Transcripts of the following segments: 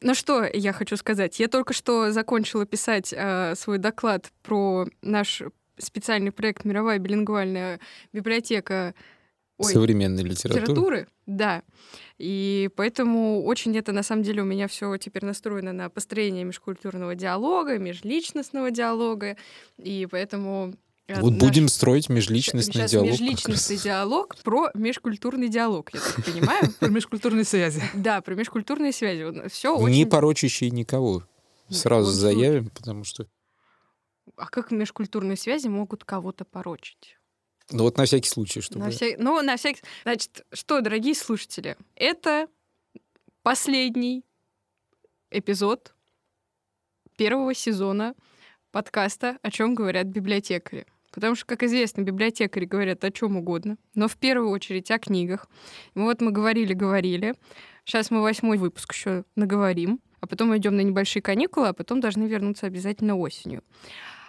Ну что я хочу сказать? Я только что закончила писать э, свой доклад про наш специальный проект «Мировая билингвальная библиотека Ой, современной литературы. литературы. Да. И поэтому очень это на самом деле у меня все теперь настроено на построение межкультурного диалога, межличностного диалога. И поэтому вот наш... будем строить межличностный Сейчас диалог. Межличностный диалог про межкультурный диалог, я так понимаю. Про межкультурные связи. Да, про межкультурные связи. Все очень... Не порочащие никого. Сразу заявим, потому что... А как межкультурные связи могут кого-то порочить? Ну вот на всякий случай, чтобы... На вся... Ну, на всякий... Значит, что, дорогие слушатели, это последний эпизод первого сезона подкаста «О чем говорят библиотекари». Потому что, как известно, библиотекари говорят о чем угодно, но в первую очередь о книгах. Вот мы говорили-говорили. Сейчас мы восьмой выпуск еще наговорим, а потом идем на небольшие каникулы, а потом должны вернуться обязательно осенью.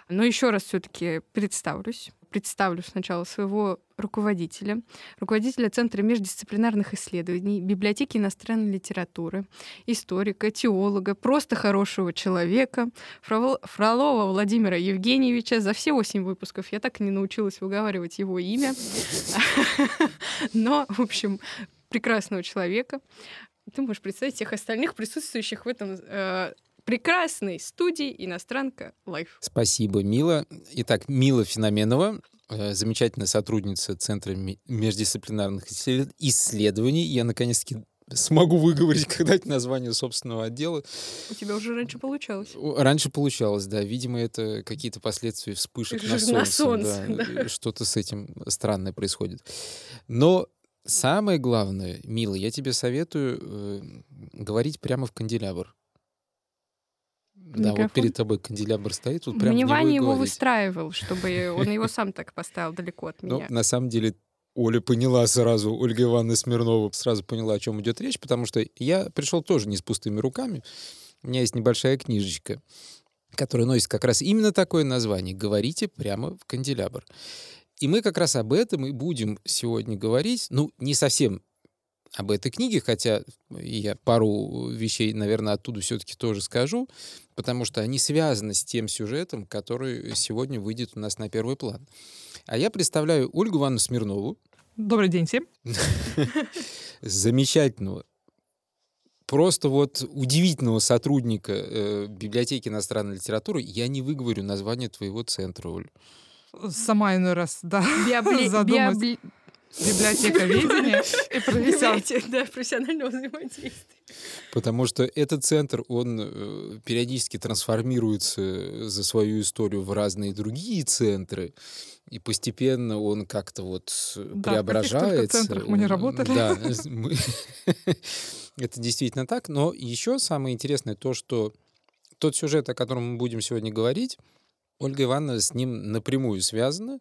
Но еще раз все-таки представлюсь представлю сначала своего руководителя, руководителя Центра междисциплинарных исследований, библиотеки иностранной литературы, историка, теолога, просто хорошего человека, Фролова Владимира Евгеньевича. За все восемь выпусков я так и не научилась выговаривать его имя. Но, в общем, прекрасного человека. Ты можешь представить всех остальных присутствующих в этом э, прекрасной студии «Иностранка Live». Спасибо, Мила. Итак, Мила Феноменова, э, замечательная сотрудница Центра междисциплинарных исследований. Я, наконец-таки, смогу выговорить когда-нибудь название собственного отдела. У тебя уже раньше получалось. Раньше получалось, да. Видимо, это какие-то последствия вспышек на солнце. На солнце да. да. Что-то с этим странное происходит. Но самое главное, Мила, я тебе советую э, говорить прямо в канделябр. Да, вот перед тобой канделябр стоит, тут прям Мне Ваня его выстраивал, чтобы он его сам так поставил далеко от ну, меня. Ну, на самом деле, Оля поняла сразу, Ольга Ивановна Смирнова сразу поняла, о чем идет речь, потому что я пришел тоже не с пустыми руками. У меня есть небольшая книжечка, которая носит как раз именно такое название «Говорите прямо в канделябр». И мы как раз об этом и будем сегодня говорить. Ну, не совсем об этой книге, хотя я пару вещей, наверное, оттуда все-таки тоже скажу, потому что они связаны с тем сюжетом, который сегодня выйдет у нас на первый план. А я представляю Ольгу Ивановну Смирнову. Добрый день всем. Замечательного, просто вот удивительного сотрудника э, библиотеки иностранной литературы. Я не выговорю название твоего центра, Оль. Сама иной раз, да, задумаюсь. Библиотека видения и профессионального, да, профессионального взаимодействия. Потому что этот центр, он э, периодически трансформируется за свою историю в разные другие центры, и постепенно он как-то вот да, преображается. В центрах мы не работали. Да, мы... это действительно так. Но еще самое интересное то, что тот сюжет, о котором мы будем сегодня говорить, Ольга Ивановна с ним напрямую связана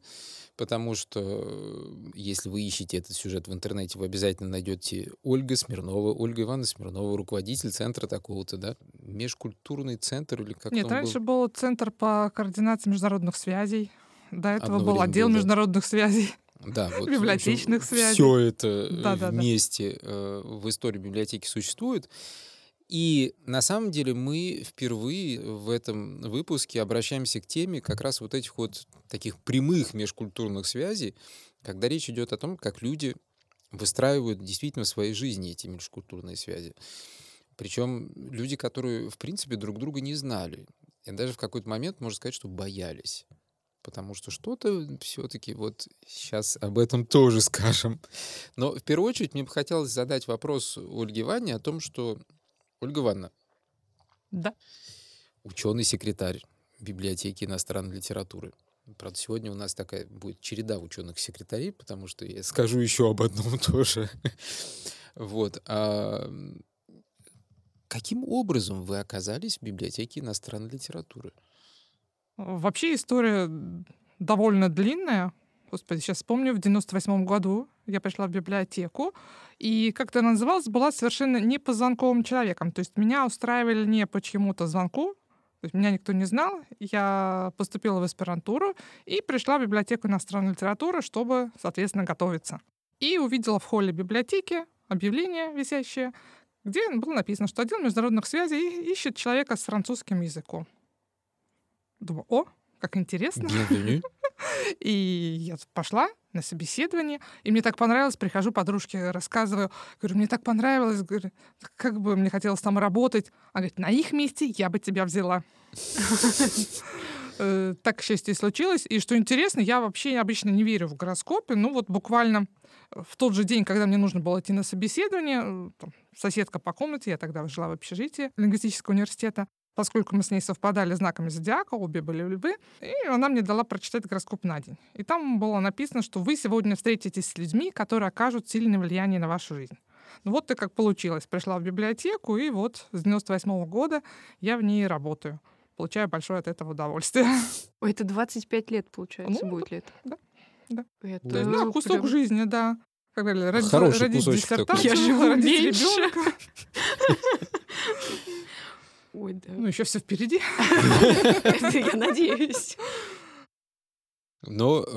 потому что э, если вы ищете этот сюжет в интернете, вы обязательно найдете Ольга Смирнова, Ольга Ивановна Смирнова, руководитель центра такого-то, да? Межкультурный центр или как Нет, раньше был? был центр по координации международных связей. До этого Одно был отдел был, международных связей. Да, вот библиотечных связей. Все это да, вместе да, да. Э, в истории библиотеки существует. И на самом деле мы впервые в этом выпуске обращаемся к теме как раз вот этих вот таких прямых межкультурных связей, когда речь идет о том, как люди выстраивают действительно в своей жизни эти межкультурные связи. Причем люди, которые, в принципе, друг друга не знали. И даже в какой-то момент, можно сказать, что боялись. Потому что что-то все-таки вот сейчас об этом тоже скажем. Но в первую очередь мне бы хотелось задать вопрос Ольге Ване о том, что Ольга Ивановна. Да. Ученый-секретарь библиотеки иностранной литературы. Правда, сегодня у нас такая будет череда ученых-секретарей, потому что я скажу еще об одном тоже. Вот. А каким образом вы оказались в библиотеке иностранной литературы? Вообще история довольно длинная. Господи, сейчас вспомню, в 98 году я пришла в библиотеку, и как это называлось, была совершенно не по звонковым человеком. То есть меня устраивали не по чьему-то звонку, то есть меня никто не знал. Я поступила в аспирантуру и пришла в библиотеку иностранной литературы, чтобы, соответственно, готовиться. И увидела в холле библиотеки объявление висящее, где было написано, что отдел международных связей ищет человека с французским языком. Думаю, о, как интересно. Bienvenue. И я пошла на собеседование, и мне так понравилось, прихожу подружке, рассказываю, говорю, мне так понравилось, говорю, как бы мне хотелось там работать. Она говорит, на их месте я бы тебя взяла. Э, Так, к счастью, и случилось. И что интересно, я вообще обычно не верю в гороскопы. Ну вот буквально в тот же день, когда мне нужно было идти на собеседование, э, там, соседка по комнате, я тогда жила в общежитии лингвистического университета, поскольку мы с ней совпадали знаками зодиака, обе были львы, и она мне дала прочитать гороскоп на день. И там было написано, что вы сегодня встретитесь с людьми, которые окажут сильное влияние на вашу жизнь. Ну вот и как получилось. Пришла в библиотеку, и вот с 98 года я в ней работаю. Получаю большое от этого удовольствие. Ой, это 25 лет, получается, Ну, будет это? да, да. Это То есть, да, кусок прям- жизни, да. Как говорили, родить, Хороший родить такой. диссертацию, Я живу родить меньше. Ой, да. Ну, еще все впереди. Я надеюсь. Но э,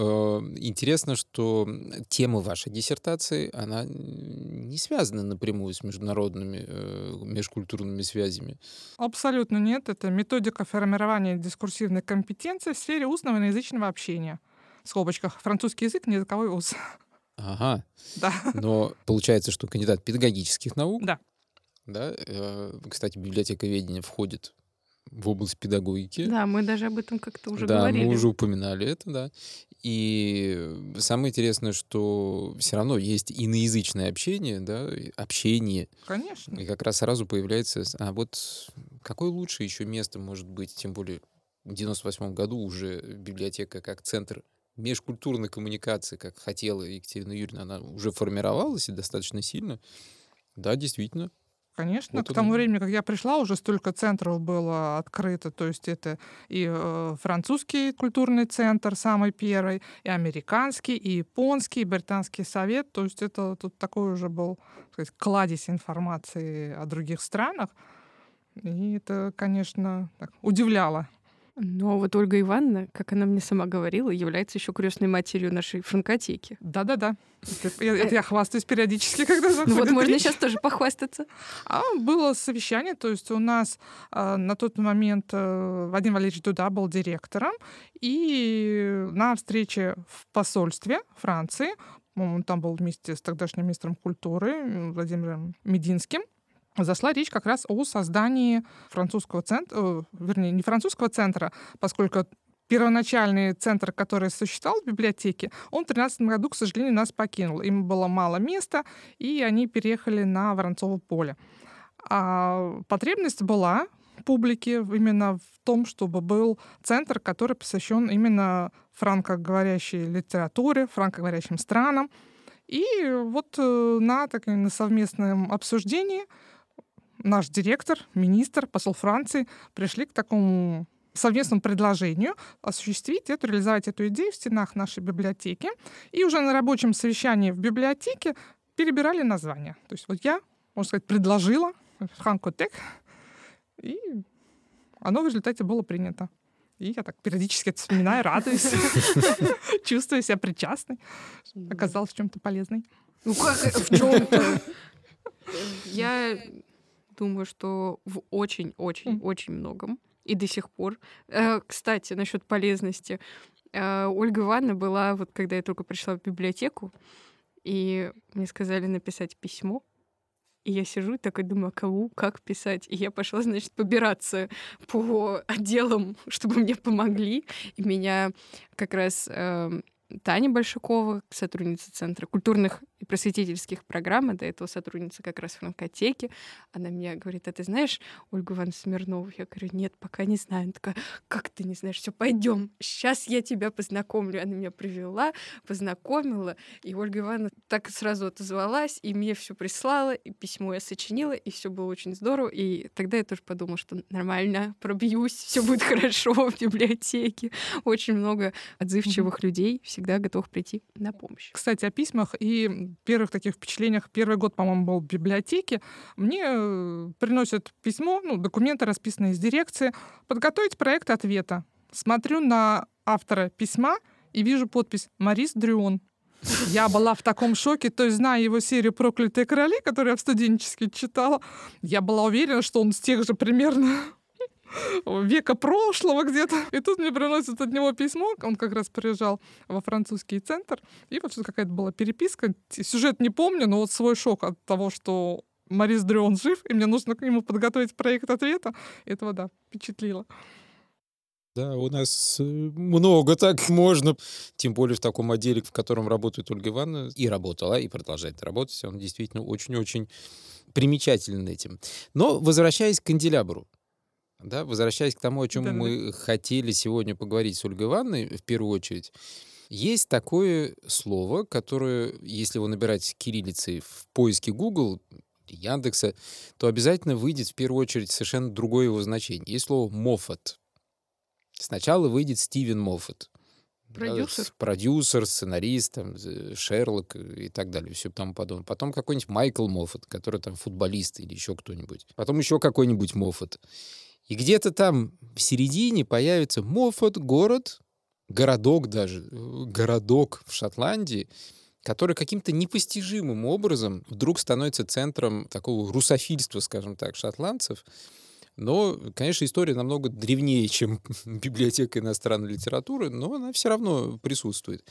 интересно, что тема вашей диссертации, она не связана напрямую с международными, э, межкультурными связями. Абсолютно нет. Это методика формирования дискурсивной компетенции в сфере устного и язычного общения. В скобочках. Французский язык, не языковой уз. Ага. Да. Но получается, что кандидат педагогических наук, Да. Да, э, кстати, библиотековедение входит в область педагогики. Да, мы даже об этом как-то уже да, говорили. мы уже упоминали это, да. И самое интересное, что все равно есть иноязычное общение, да, общение. Конечно. И как раз сразу появляется, а вот какое лучше еще место может быть, тем более в 98 году уже библиотека как центр межкультурной коммуникации, как хотела Екатерина Юрьевна, она уже формировалась и достаточно сильно. Да, действительно. Конечно, Вот к тому он. времени, как я пришла, уже столько центров было открыто. То есть это и э, французский культурный центр, самый первый, и американский, и японский, и британский совет. То есть это тут такой уже был так сказать, кладезь информации о других странах. И это, конечно, так, удивляло. Но вот Ольга Ивановна, как она мне сама говорила, является еще крестной матерью нашей франкотеки. Да-да-да. Это, я- это я хвастаюсь периодически, когда Ну вот можно речь. сейчас тоже похвастаться. А было совещание, то есть у нас а, на тот момент э, Вадим Валерьевич Дуда был директором, и на встрече в посольстве Франции, по-моему, там был вместе с тогдашним министром культуры Владимиром Мединским, зашла речь как раз о создании французского центра, э, вернее, не французского центра, поскольку первоначальный центр, который существовал в библиотеке, он в 2013 году, к сожалению, нас покинул. Им было мало места, и они переехали на Воронцово поле. А потребность была публики именно в том, чтобы был центр, который посвящен именно франкоговорящей литературе, франкоговорящим странам. И вот э, на, так, на совместном обсуждении наш директор, министр, посол Франции пришли к такому совместному предложению осуществить эту, реализовать эту идею в стенах нашей библиотеки. И уже на рабочем совещании в библиотеке перебирали названия. То есть вот я, можно сказать, предложила Франкотек, и оно в результате было принято. И я так периодически это вспоминаю, радуюсь, чувствую себя причастной, оказалась в чем-то полезной. Ну как, в чем-то? Я думаю, что в очень-очень-очень многом. И до сих пор. Э, Кстати, насчет полезности. Э, Ольга Ивановна была, вот когда я только пришла в библиотеку, и мне сказали написать письмо. И я сижу и такая думаю, а кому, как писать? И я пошла, значит, побираться по отделам, чтобы мне помогли. И меня как раз эм, Таня Большакова, сотрудница Центра культурных и просветительских программ, до этого сотрудница как раз франкотеки, она мне говорит, а ты знаешь Ольгу Ивановну Смирнову? Я говорю, нет, пока не знаю. Она такая, как ты не знаешь? Все, пойдем, сейчас я тебя познакомлю. Она меня привела, познакомила, и Ольга Ивановна так сразу отозвалась, и мне все прислала, и письмо я сочинила, и все было очень здорово. И тогда я тоже подумала, что нормально, пробьюсь, все будет хорошо в библиотеке. Очень много отзывчивых людей всегда готовых прийти на помощь. Кстати, о письмах и первых таких впечатлениях. Первый год, по-моему, был в библиотеке. Мне э, приносят письмо, ну, документы, расписанные из дирекции, подготовить проект ответа. Смотрю на автора письма и вижу подпись «Марис Дрюон». Я была в таком шоке, то есть, зная его серию «Проклятые короли», которую я в студенчески читала, я была уверена, что он с тех же примерно века прошлого где-то. И тут мне приносят от него письмо, он как раз приезжал во французский центр, и вот что какая-то была переписка. Сюжет не помню, но вот свой шок от того, что Марис Дрюон жив, и мне нужно к нему подготовить проект ответа. Этого, да, впечатлило. Да, у нас э, много так можно, тем более в таком отделе, в котором работает Ольга Ивановна, и работала, и продолжает работать. Он действительно очень-очень примечателен этим. Но возвращаясь к канделябру, да, возвращаясь к тому, о чем да, мы да. хотели сегодня поговорить с Ольгой Ивановной, в первую очередь, есть такое слово, которое, если его набирать кириллицей в поиске Google, Яндекса, то обязательно выйдет в первую очередь совершенно другое его значение. Есть слово «моффат». Сначала выйдет Стивен Моффат. Продюсер. Да, продюсер, сценарист, там, Шерлок и так далее, все тому подобное. Потом какой-нибудь Майкл Моффат, который там футболист или еще кто-нибудь. Потом еще какой-нибудь Моффат. И где-то там в середине появится Моффат, город, городок даже, городок в Шотландии, который каким-то непостижимым образом вдруг становится центром такого русофильства, скажем так, шотландцев. Но, конечно, история намного древнее, чем библиотека иностранной литературы, но она все равно присутствует.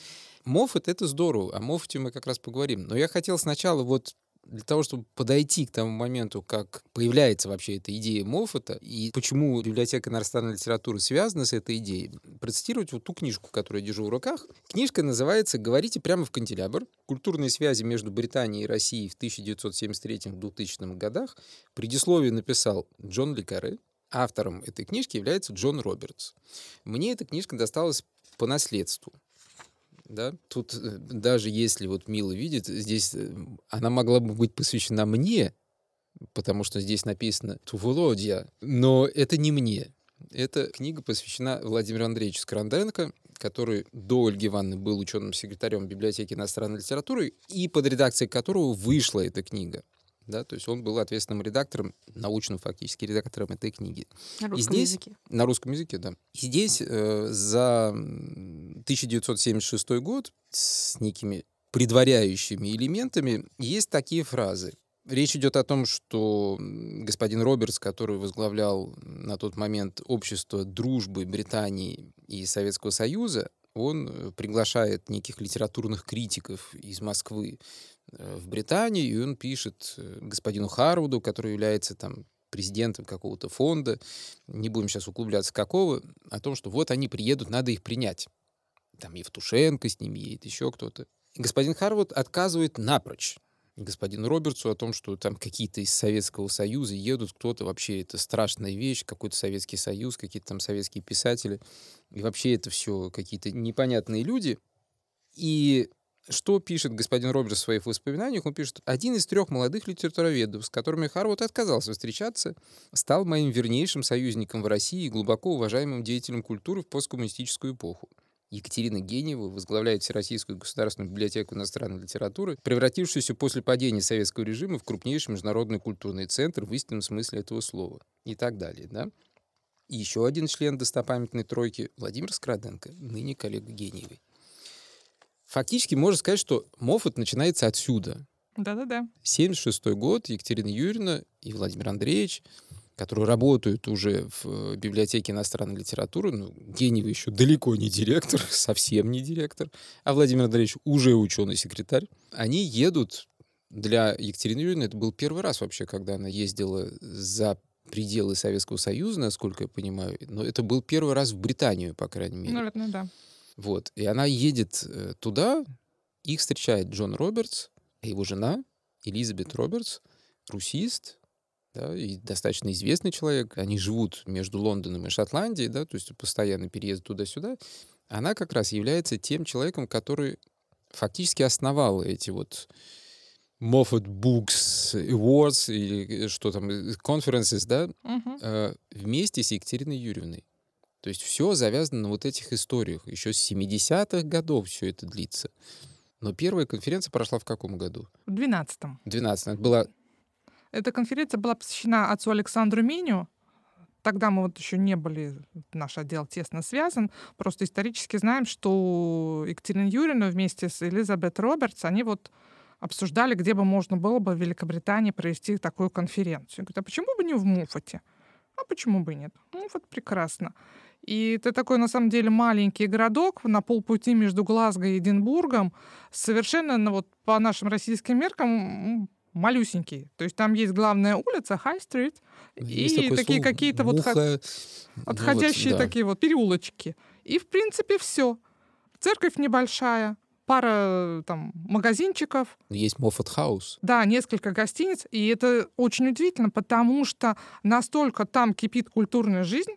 Моффат — это здорово, о Моффате мы как раз поговорим. Но я хотел сначала вот для того, чтобы подойти к тому моменту, как появляется вообще эта идея Моффата, и почему библиотека иностранной литературы связана с этой идеей, процитировать вот ту книжку, которую я держу в руках. Книжка называется «Говорите прямо в канделябр. Культурные связи между Британией и Россией в 1973-2000 годах». Предисловие написал Джон Лекаре. Автором этой книжки является Джон Робертс. Мне эта книжка досталась по наследству да, тут э, даже если вот Мила видит, здесь э, она могла бы быть посвящена мне, потому что здесь написано «Туволодья», но это не мне. Эта книга посвящена Владимиру Андреевичу Скоранденко, который до Ольги Ивановны был ученым секретарем библиотеки иностранной литературы, и под редакцией которого вышла эта книга да, то есть он был ответственным редактором, научным фактически редактором этой книги. На русском и здесь, языке. На русском языке, да. И здесь э, за 1976 год с некими предваряющими элементами есть такие фразы. Речь идет о том, что господин Робертс, который возглавлял на тот момент общество дружбы Британии и Советского Союза, он э, приглашает неких литературных критиков из Москвы в Британии, и он пишет э, господину Харвуду, который является там президентом какого-то фонда, не будем сейчас углубляться какого, о том, что вот они приедут, надо их принять. Там Евтушенко с ними едет, еще кто-то. И господин Харвуд отказывает напрочь господину Робертсу о том, что там какие-то из Советского Союза едут, кто-то вообще, это страшная вещь, какой-то Советский Союз, какие-то там советские писатели. И вообще это все какие-то непонятные люди. И что пишет господин Робертс в своих воспоминаниях? Он пишет, один из трех молодых литературоведов, с которыми Харвуд отказался встречаться, стал моим вернейшим союзником в России и глубоко уважаемым деятелем культуры в посткоммунистическую эпоху. Екатерина Генева возглавляет Всероссийскую государственную библиотеку иностранной литературы, превратившуюся после падения советского режима в крупнейший международный культурный центр в истинном смысле этого слова. И так далее. Да? И еще один член достопамятной тройки Владимир Скраденко, ныне коллега Гениевой. Фактически можно сказать, что Моффат начинается отсюда. Да-да-да. 76 год, Екатерина Юрьевна и Владимир Андреевич, которые работают уже в э, библиотеке иностранной литературы, ну, Генева еще далеко не директор, совсем не директор, а Владимир Андреевич уже ученый-секретарь, они едут для Екатерины Юрьевны, это был первый раз вообще, когда она ездила за пределы Советского Союза, насколько я понимаю, но это был первый раз в Британию, по крайней мере. Наверное, да. Вот. И она едет э, туда, их встречает Джон Робертс, его жена Элизабет Робертс, русист, да, и достаточно известный человек. Они живут между Лондоном и Шотландией, да, то есть постоянный переезд туда-сюда. Она как раз является тем человеком, который фактически основал эти вот Moffat Books Awards или что там, э, conferences, да, э, вместе с Екатериной Юрьевной. То есть все завязано на вот этих историях. Еще с 70-х годов все это длится. Но первая конференция прошла в каком году? В 12-м. В 12 Это была... Эта конференция была посвящена отцу Александру Миню, тогда мы вот еще не были, наш отдел тесно связан, просто исторически знаем, что Екатерина Юрьевна вместе с Элизабет Робертс, они вот обсуждали, где бы можно было бы в Великобритании провести такую конференцию. Говорят, а почему бы не в Муфате? А почему бы нет? Муфат прекрасно. И это такой, на самом деле, маленький городок на полпути между Глазго и Эдинбургом, совершенно, ну, вот, по нашим российским меркам, малюсенький. То есть там есть главная улица, Хай-стрит, и такие какие-то вот отходящие ну, вот, да. такие вот переулочки. И, в принципе, все. Церковь небольшая, пара там магазинчиков. Есть Моффат Хаус. Да, несколько гостиниц. И это очень удивительно, потому что настолько там кипит культурная жизнь,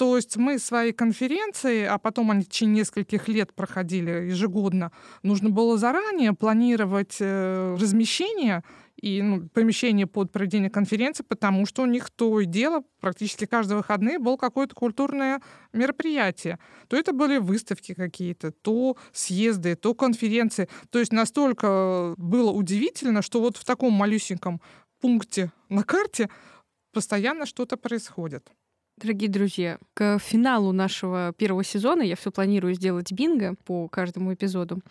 то есть мы свои конференции, а потом они в течение нескольких лет проходили ежегодно, нужно было заранее планировать э, размещение и ну, помещение под проведение конференции, потому что у них то и дело, практически каждые выходные было какое-то культурное мероприятие. То это были выставки какие-то, то съезды, то конференции. То есть настолько было удивительно, что вот в таком малюсеньком пункте на карте постоянно что-то происходит. Дорогие друзья, к финалу нашего первого сезона я все планирую сделать бинго по каждому эпизоду.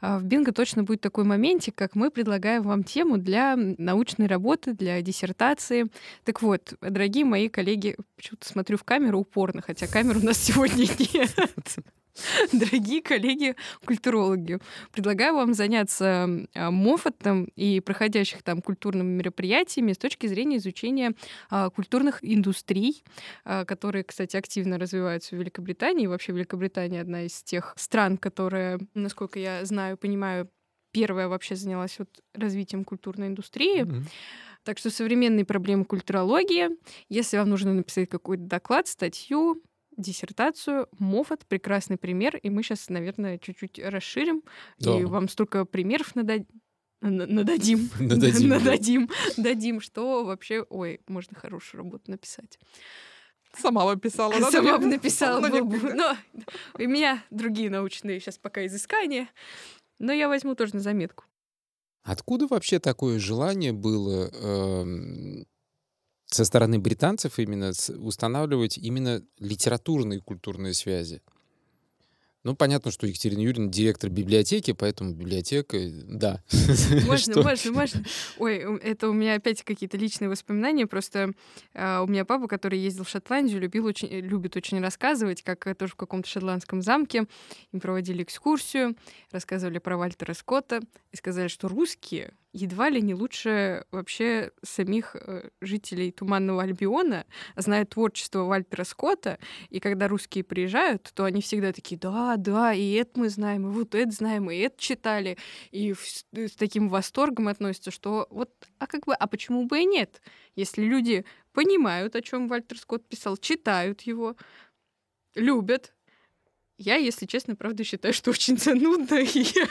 А в бинго точно будет такой моментик, как мы предлагаем вам тему для научной работы, для диссертации. Так вот, дорогие мои коллеги, почему-то смотрю в камеру упорно, хотя камер у нас сегодня нет. Дорогие коллеги-культурологи, предлагаю вам заняться а, Моффатом и проходящих там культурными мероприятиями с точки зрения изучения а, культурных индустрий, а, которые, кстати, активно развиваются в Великобритании. Вообще Великобритания одна из тех стран, которая, насколько я знаю, понимаю, первая вообще занялась вот развитием культурной индустрии. Mm-hmm. Так что современные проблемы культурологии. Если вам нужно написать какой-то доклад, статью, диссертацию. Моффат — прекрасный пример, и мы сейчас, наверное, чуть-чуть расширим, да. и вам столько примеров нададим. Нададим. Нададим. Нададим. Дадим, что вообще, ой, можно хорошую работу написать. Сама бы писала. Да, Сама бы написала. Но, но у меня другие научные сейчас пока изыскания. Но я возьму тоже на заметку. Откуда вообще такое желание было э, со стороны британцев именно устанавливать именно литературные и культурные связи. Ну, понятно, что Екатерина Юрьевна директор библиотеки, поэтому библиотека, да. Можно, можно, можно. Ой, это у меня опять какие-то личные воспоминания. Просто э, у меня папа, который ездил в Шотландию, любил очень, любит очень рассказывать, как тоже в каком-то шотландском замке им проводили экскурсию, рассказывали про Вальтера Скотта и сказали, что русские едва ли не лучше вообще самих э, жителей Туманного Альбиона знают творчество Вальтера Скотта, и когда русские приезжают, то они всегда такие, да, да, и это мы знаем, и вот это знаем, и это читали, и с таким восторгом относятся, что вот, а как бы, а почему бы и нет? Если люди понимают, о чем Вальтер Скотт писал, читают его, любят, я, если честно, правда считаю, что очень занудно, и я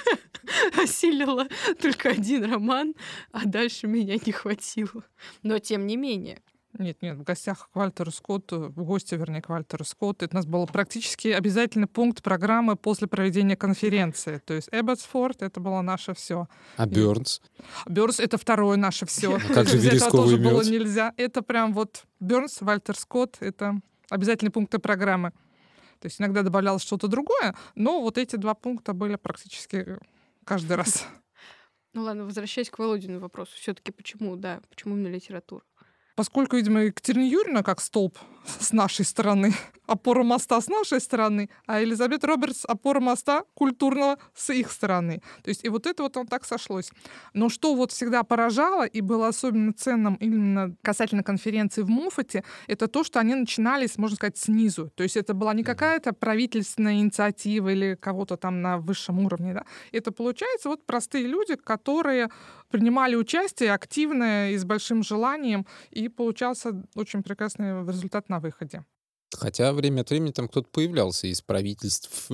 осилила только один роман, а дальше меня не хватило. Но тем не менее. Нет, нет, в гостях к Вальтеру Скотту, в гости, вернее, к Вальтеру Скотту, это у нас был практически обязательный пункт программы после проведения конференции. То есть Эбботсфорд — это было наше все. А Бёрнс? Бёрнс — это второе наше все. А как же вересковый тоже было нельзя. Это прям вот Бёрнс, Вальтер Скотт — это обязательные пункты программы. То есть иногда добавлялось что-то другое, но вот эти два пункта были практически каждый раз. Ну ладно, возвращаясь к Володину вопросу, все-таки почему, да, почему именно литература? Поскольку, видимо, Екатерина Юрьевна как столб с нашей стороны, опора моста с нашей стороны, а Елизабет Робертс опора моста культурного с их стороны. То есть и вот это вот он так сошлось. Но что вот всегда поражало и было особенно ценным именно касательно конференции в Муфате, это то, что они начинались, можно сказать, снизу. То есть это была не какая-то правительственная инициатива или кого-то там на высшем уровне. Да? Это, получается, вот простые люди, которые принимали участие активно и с большим желанием, и получался очень прекрасный результат на выходе. Хотя время от времени там кто-то появлялся из правительств.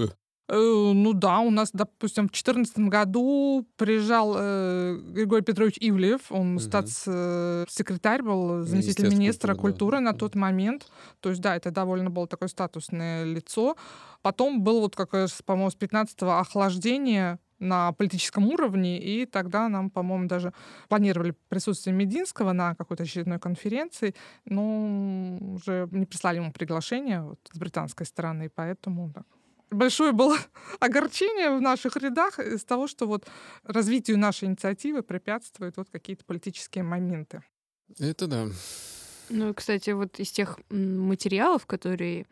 Э, ну да, у нас, допустим, в 2014 году приезжал э, Григорий Петрович Ивлев, он угу. статс-секретарь был, заместитель министра культуры, да. на тот момент. То есть, да, это довольно было такое статусное лицо. Потом был вот, как по-моему, с 15-го охлаждение на политическом уровне, и тогда нам, по-моему, даже планировали присутствие Мединского на какой-то очередной конференции, но уже не прислали ему приглашение вот, с британской стороны, поэтому так, большое было огорчение в наших рядах из того, что вот развитию нашей инициативы препятствуют вот какие-то политические моменты. Это да. Ну, кстати, вот из тех материалов, которые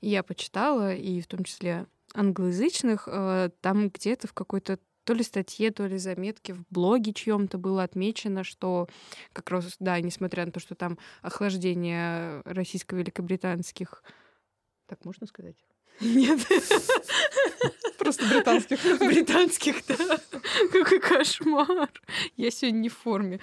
я почитала, и в том числе англоязычных, э, там где-то в какой-то то ли статье, то ли заметке в блоге чьем-то было отмечено, что как раз, да, несмотря на то, что там охлаждение российско-великобританских... Так можно сказать? Нет. Просто британских. Британских, да. Какой кошмар. Я сегодня не в форме.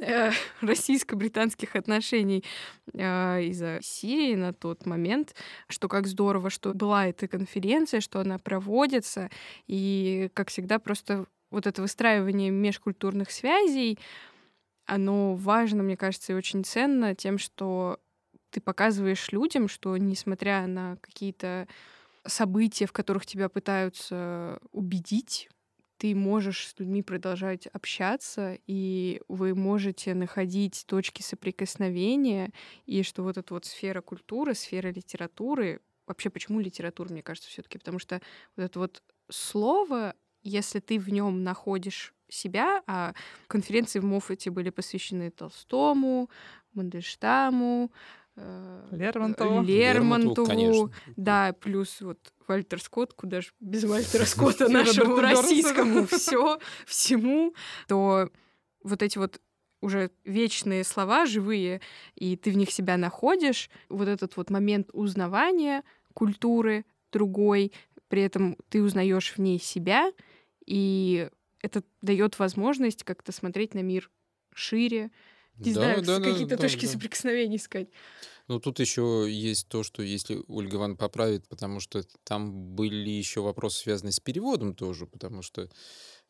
Э, российско-британских отношений э, из-за Сирии на тот момент, что как здорово, что была эта конференция, что она проводится, и, как всегда, просто вот это выстраивание межкультурных связей, оно важно, мне кажется, и очень ценно тем, что ты показываешь людям, что несмотря на какие-то события, в которых тебя пытаются убедить, ты можешь с людьми продолжать общаться, и вы можете находить точки соприкосновения, и что вот эта вот сфера культуры, сфера литературы, вообще почему литература, мне кажется, все таки потому что вот это вот слово, если ты в нем находишь себя, а конференции в Моффате были посвящены Толстому, Мандельштаму, Лермонтову. Лермонтову, Лермонтову да, плюс вот Вальтер Скотт, куда же без Вальтера Скотта нашему российскому все, всему, то вот эти вот уже вечные слова, живые, и ты в них себя находишь, вот этот вот момент узнавания культуры другой, при этом ты узнаешь в ней себя, и это дает возможность как-то смотреть на мир шире, не да, знаю, да, какие-то да, точки да. соприкосновения искать. Ну, тут еще есть то, что если Ольга Ивановна поправит, потому что там были еще вопросы, связанные с переводом тоже, потому что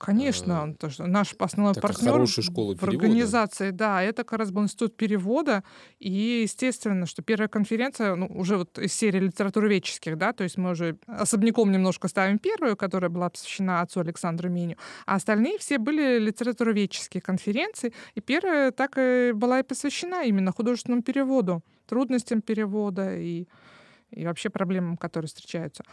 Конечно, э, то, что наш основной партнер в организации, да, это как раз был институт перевода, и естественно, что первая конференция, ну, уже вот из серии литературоведческих, да, то есть мы уже особняком немножко ставим первую, которая была посвящена отцу Александру Миню, а остальные все были литературоведческие конференции, и первая так и была и посвящена именно художественному переводу, трудностям перевода и и вообще проблемам, которые встречаются.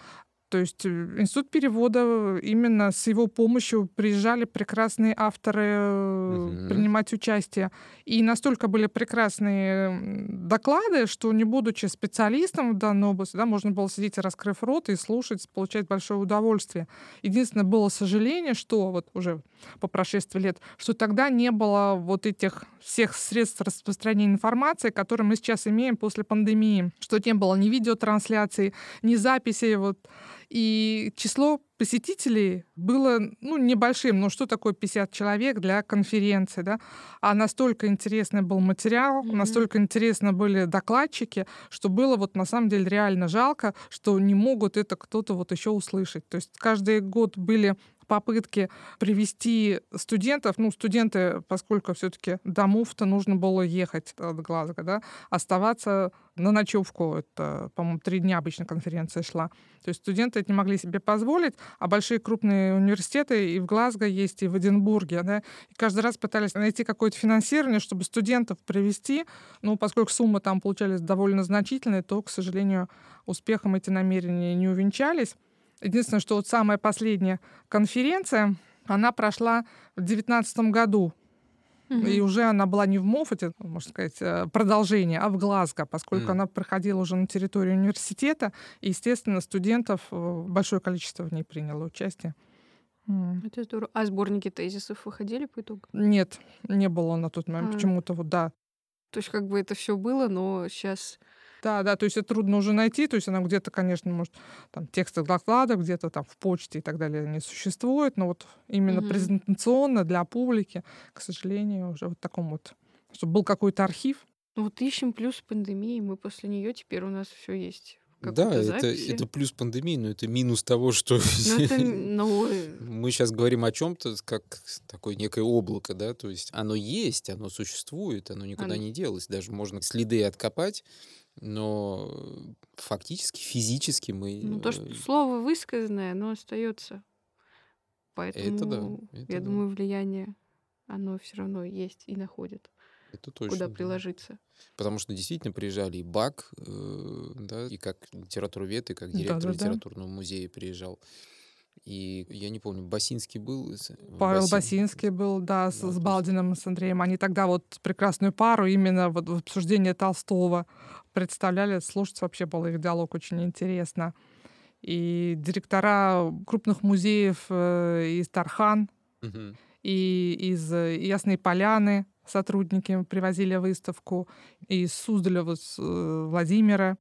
То есть э, институт перевода именно с его помощью приезжали прекрасные авторы угу. принимать участие. И настолько были прекрасные доклады, что не будучи специалистом в данной области, да, можно было сидеть, раскрыв рот и слушать, получать большое удовольствие. Единственное было сожаление, что вот уже по прошествии лет, что тогда не было вот этих всех средств распространения информации, которые мы сейчас имеем после пандемии, что не было ни видеотрансляции, ни записей вот и число посетителей было ну, небольшим. Ну, что такое 50 человек для конференции, да? А настолько интересный был материал, mm-hmm. настолько интересно были докладчики, что было вот на самом деле реально жалко, что не могут это кто-то вот еще услышать. То есть каждый год были попытки привести студентов, ну, студенты, поскольку все-таки домов-то нужно было ехать от Глазго, да, оставаться на ночевку, это, по-моему, три дня обычно конференция шла. То есть студенты это не могли себе позволить, а большие крупные университеты и в Глазго есть, и в Эдинбурге, да, и каждый раз пытались найти какое-то финансирование, чтобы студентов привести, ну, поскольку суммы там получались довольно значительные, то, к сожалению, успехом эти намерения не увенчались. Единственное, что вот самая последняя конференция, она прошла в 2019 году. Mm-hmm. И уже она была не в Моффате, можно сказать, э, продолжение, а в Глазго, поскольку mm-hmm. она проходила уже на территории университета. И, естественно, студентов э, большое количество в ней приняло участие. Mm. Это здорово. А сборники тезисов выходили по итогу? Нет, не было на тот момент. А. Почему-то вот, да. То есть как бы это все было, но сейчас да, да, то есть это трудно уже найти, то есть она где-то, конечно, может, там тексты докладов где-то там в почте и так далее не существует, но вот именно угу. презентационно для публики, к сожалению, уже вот таком вот, чтобы был какой-то архив. Ну вот ищем плюс пандемии, мы после нее теперь у нас все есть. Да, это, это плюс пандемии, но это минус того, что ну, это, ну... мы сейчас говорим о чем-то как такое некое облако, да, то есть оно есть, оно существует, оно никуда оно... не делось, даже можно следы откопать, но фактически, физически мы... Ну, то, что э, слово высказанное, оно остается поэтому, Это да, это я да. думаю, влияние, оно все равно есть и находит, Это точно. куда да. приложиться. Потому что действительно приезжали и Бак, э, да, и как литературовед, и как директор Да-да-да. литературного музея приезжал. И я не помню, Басинский был? Павел Басин- Басинский был, да, с, Да, с Балдиным, с Андреем. Они тогда вот прекрасную пару именно вот в обсуждении Толстого представляли. Слушать вообще было их диалог очень интересно. И директора крупных музеев э, из Тархан, Мгм. и из э, Ясной Поляны сотрудники привозили выставку, и из Суздаля вот, с, э, Владимира.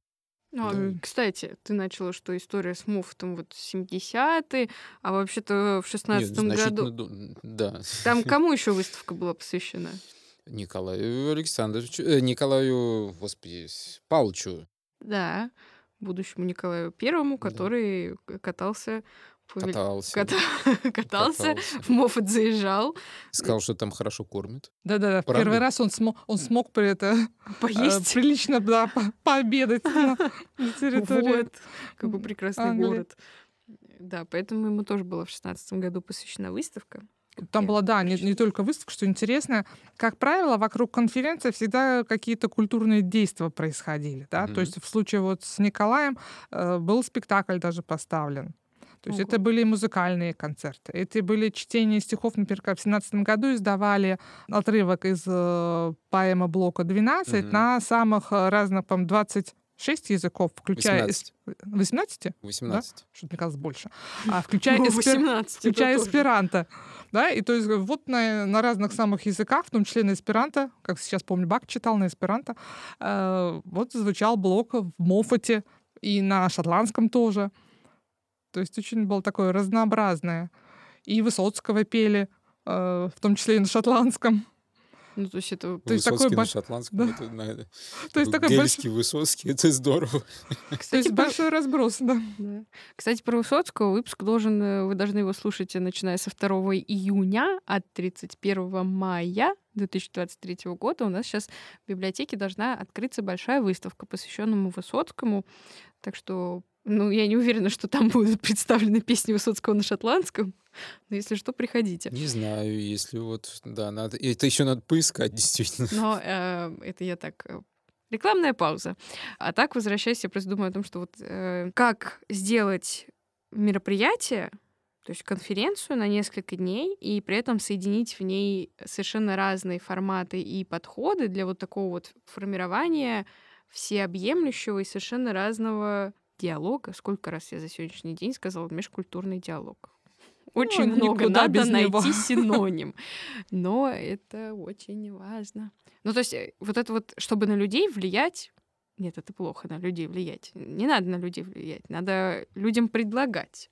Ну, а, Да. кстати, ты начала, что история с Моффатом вот 70-е, а вообще-то в Нет, 16 значительно году... до- Да. Там кому еще выставка была посвящена? Николаю Александровичу, э, Николаю, господи, Павловичу. Да, будущему Николаю Первому, который катался... по Вел- Катался. ката- Катался, катался. в Моффат заезжал, Сказал, что там хорошо кормят. Да-да-да, в Правда? первый раз он, смо- он смог при это э, поесть. прилично да, по- пообедать на, на территории. Вот, какой прекрасный Англии. город. Да, поэтому ему тоже была в шестнадцатом году посвящена выставка. Там была, да, не, не только выставка, что интересно. Как правило, вокруг конференции всегда какие-то культурные действия происходили. Да? Мгм. То есть в случае вот с Николаем э, был спектакль даже поставлен. То есть Ого. это были музыкальные концерты. Это были чтения стихов, например, в 17 году издавали отрывок из э, поэмы блока 12 Мгм. на самых э, разных, по 26 языков, включая... эс- 18. 18? 18. Что-то мне казалось больше. А, включая, Ну, эспер- 18, включая тоже. Да, и то есть вот на, на разных самых языках, в том числе на эсперанто, как сейчас помню, Бак читал на эсперанто, э, вот звучал блок в Моффате и на шотландском тоже. То есть очень было такое разнообразное. И Высоцкого пели, э, в том числе и на шотландском. Ну, то есть это, То есть такой на больш- шотландском. да. это, на- То есть такой Гельский, Высоцкий, это здорово. То кстати, большой разброс, да. да. Кстати, про Высоцкого выпуск должен, э, вы должны его слушать, э, начиная со 2 июня, от 31 мая 2023 года. У нас сейчас в библиотеке должна открыться большая выставка, посвященная Высоцкому. Так что, ну, я не уверена, что там будут представлены песни Высоцкого на шотландском. Но если что, приходите. Не знаю, если вот, да, надо, это еще надо поискать, действительно. Но э, это я так... э, Рекламная пауза. А так, возвращаясь, я просто думаю о том, что вот э, как сделать мероприятие, то есть конференцию на несколько дней, и при этом соединить в ней совершенно разные форматы и подходы для вот такого вот формирования всеобъемлющего и совершенно разного диалога. Сколько раз я за сегодняшний день сказала межкультурный диалог. Очень Ну, много надо найти него. синоним. Но это очень важно. Ну, то есть, э, вот это вот, чтобы на людей влиять, нет, это плохо на людей влиять. Не надо на людей влиять, надо людям предлагать,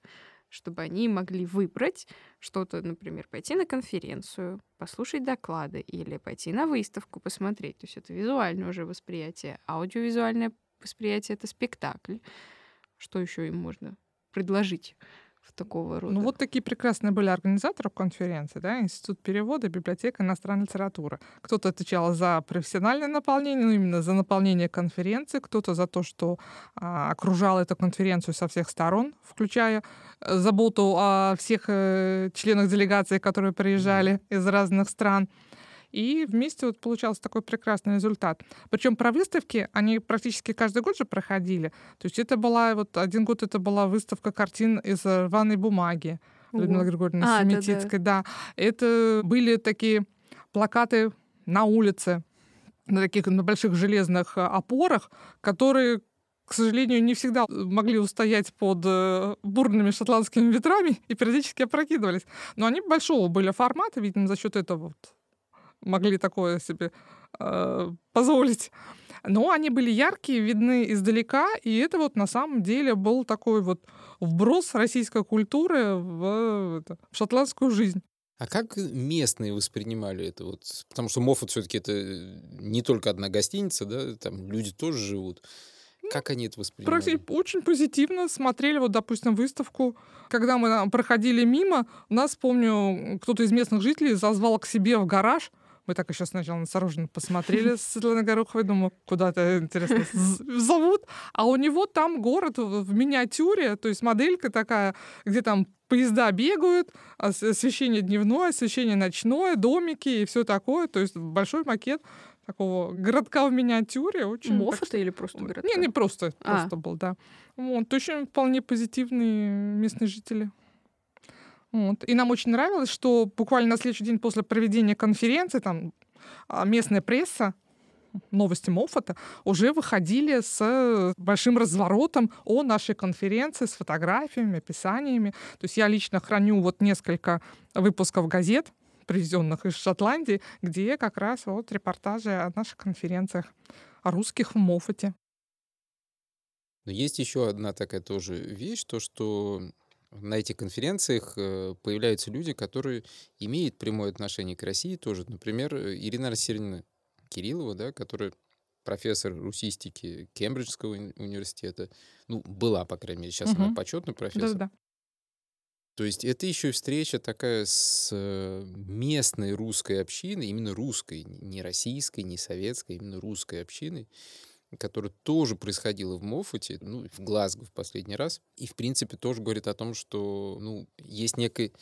чтобы они могли выбрать что-то, например, пойти на конференцию, послушать доклады или пойти на выставку, посмотреть. То есть это визуальное уже восприятие. Аудиовизуальное восприятие — это спектакль. Что еще им можно предложить в такого рода? Ну вот такие прекрасные были организаторы конференции, да, Институт перевода, библиотека иностранной литературы. Кто-то отвечал за профессиональное наполнение, ну именно за наполнение конференции, кто-то за то, что а, окружал эту конференцию со всех сторон, включая э, заботу о всех э, членах делегации, которые приезжали из разных стран. И вместе вот получался такой прекрасный результат. Причем про выставки они практически каждый год же проходили. То есть это была вот один год это была выставка картин из э, рваной бумаги Людмилы Ого. Григорьевны А, да-да. Семетицкой, да. Это были такие плакаты на улице, на таких на больших железных э, опорах, которые к сожалению, не всегда могли устоять под э, бурными шотландскими ветрами и периодически опрокидывались. Но они большого были формата, видимо, за счет этого вот могли такое себе э, позволить. Но они были яркие, видны издалека, и это вот на самом деле был такой вот вброс российской культуры в, это, в шотландскую жизнь. А как местные воспринимали это? Вот, потому что Моффат все-таки это не только одна гостиница, да, там люди тоже живут. Как они это воспринимали? Очень позитивно смотрели, вот, допустим, выставку. Когда мы а, проходили мимо, нас, помню, кто-то из местных жителей зазвал к себе в гараж. Мы так еще сначала настороженно посмотрели с Светланой Гороховой, думаю, куда-то, интересно, зовут. А у него там город в миниатюре, то есть моделька такая, где там поезда бегают, освещение дневное, освещение ночное, домики и все такое. То есть большой макет такого городка в миниатюре. Очень Моф это или просто городка? Не, не просто, а. просто был, да. Вот, очень вполне позитивные местные жители. Вот. И нам очень нравилось, что буквально на следующий день после проведения конференции там а, местная пресса новости Моффата уже выходили с большим разворотом о нашей конференции с фотографиями, описаниями. То есть я лично храню вот несколько выпусков газет, привезенных из Шотландии, где как раз вот репортажи о наших конференциях, о русских в Моффате. Но есть еще одна такая тоже вещь, то что на этих конференциях э, появляются люди, которые имеют прямое отношение к России тоже. Например, Ирина Арсеньевна Кириллова, да, которая профессор русистики Кембриджского университета. Ну, была, по крайней мере, сейчас угу. она почетный профессор. Да-да. То есть это еще и встреча такая с э, местной русской общиной, именно русской, не российской, не советской, именно русской общиной которая тоже происходила в Моффате, ну, в Глазго в последний раз, и, в принципе, тоже говорит о том, что, ну, есть некий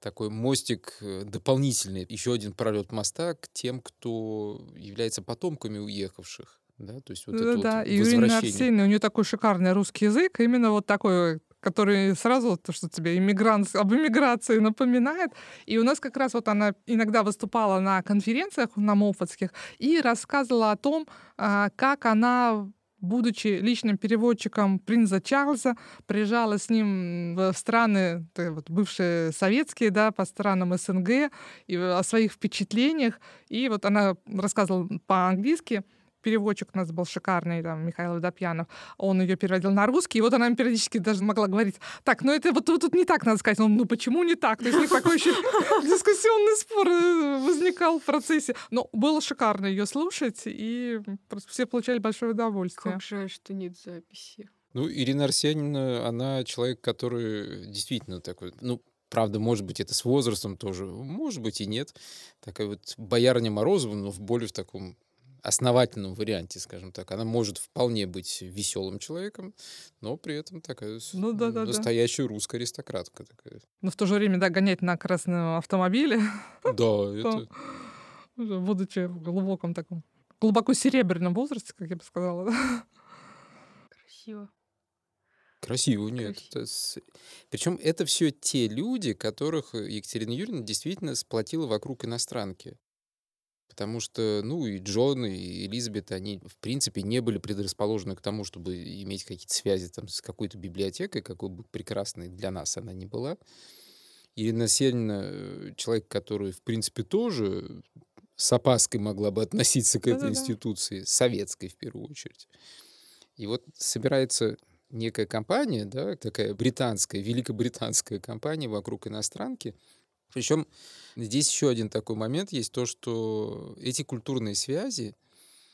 такой мостик э, дополнительный, еще один пролет моста к тем, кто является потомками уехавших. Да, то есть вот да, это да, вот и Ирина Арсеньевна, у нее такой шикарный русский язык, именно вот такой который сразу то, что тебе иммигрант, об иммиграции напоминает. И у нас как раз вот она иногда выступала на конференциях на Моффатских и рассказывала о том, а, как она будучи личным переводчиком принца Чарльза, приезжала с ним в страны, вот, бывшие советские, да, по странам СНГ, и о своих впечатлениях. И вот она рассказывала по-английски, переводчик у нас был шикарный, там, Михаил Водопьянов, он ее переводил на русский, и вот она периодически даже могла говорить, так, ну это вот, вот тут не так надо сказать, ну, ну почему не так? То есть у них такой еще дискуссионный спор э, возникал в процессе. Но было шикарно ее слушать, и просто все получали большое удовольствие. Как жаль, что нет записи. Ну, Ирина Арсеньевна, она человек, который действительно такой, ну, Правда, может быть, это с возрастом тоже, может быть и нет. Такая вот боярня Морозова, но в более в таком основательном варианте, скажем так. Она может вполне быть веселым человеком, но при этом такая ну, да, да, настоящая да. русская аристократка. Такая. Но в то же время, да, гонять на красном автомобиле. Да, это... Будучи в глубоком таком, глубоко серебряном возрасте, как я бы сказала. Красиво. Красиво, нет. Это... Причем это все те люди, которых Екатерина Юрьевна действительно сплотила вокруг иностранки. Потому что, ну, и Джон, и Элизабет, они, в принципе, не были предрасположены к тому, чтобы иметь какие-то связи там с какой-то библиотекой, какой бы прекрасной для нас она ни была. Ирина Сенина э, человек, который, в принципе, тоже с опаской могла бы относиться к этой Да-да-да. институции, советской в первую очередь. И вот собирается некая компания, да, такая британская, великобританская компания вокруг иностранки, причем здесь еще один такой момент есть, то, что эти культурные связи,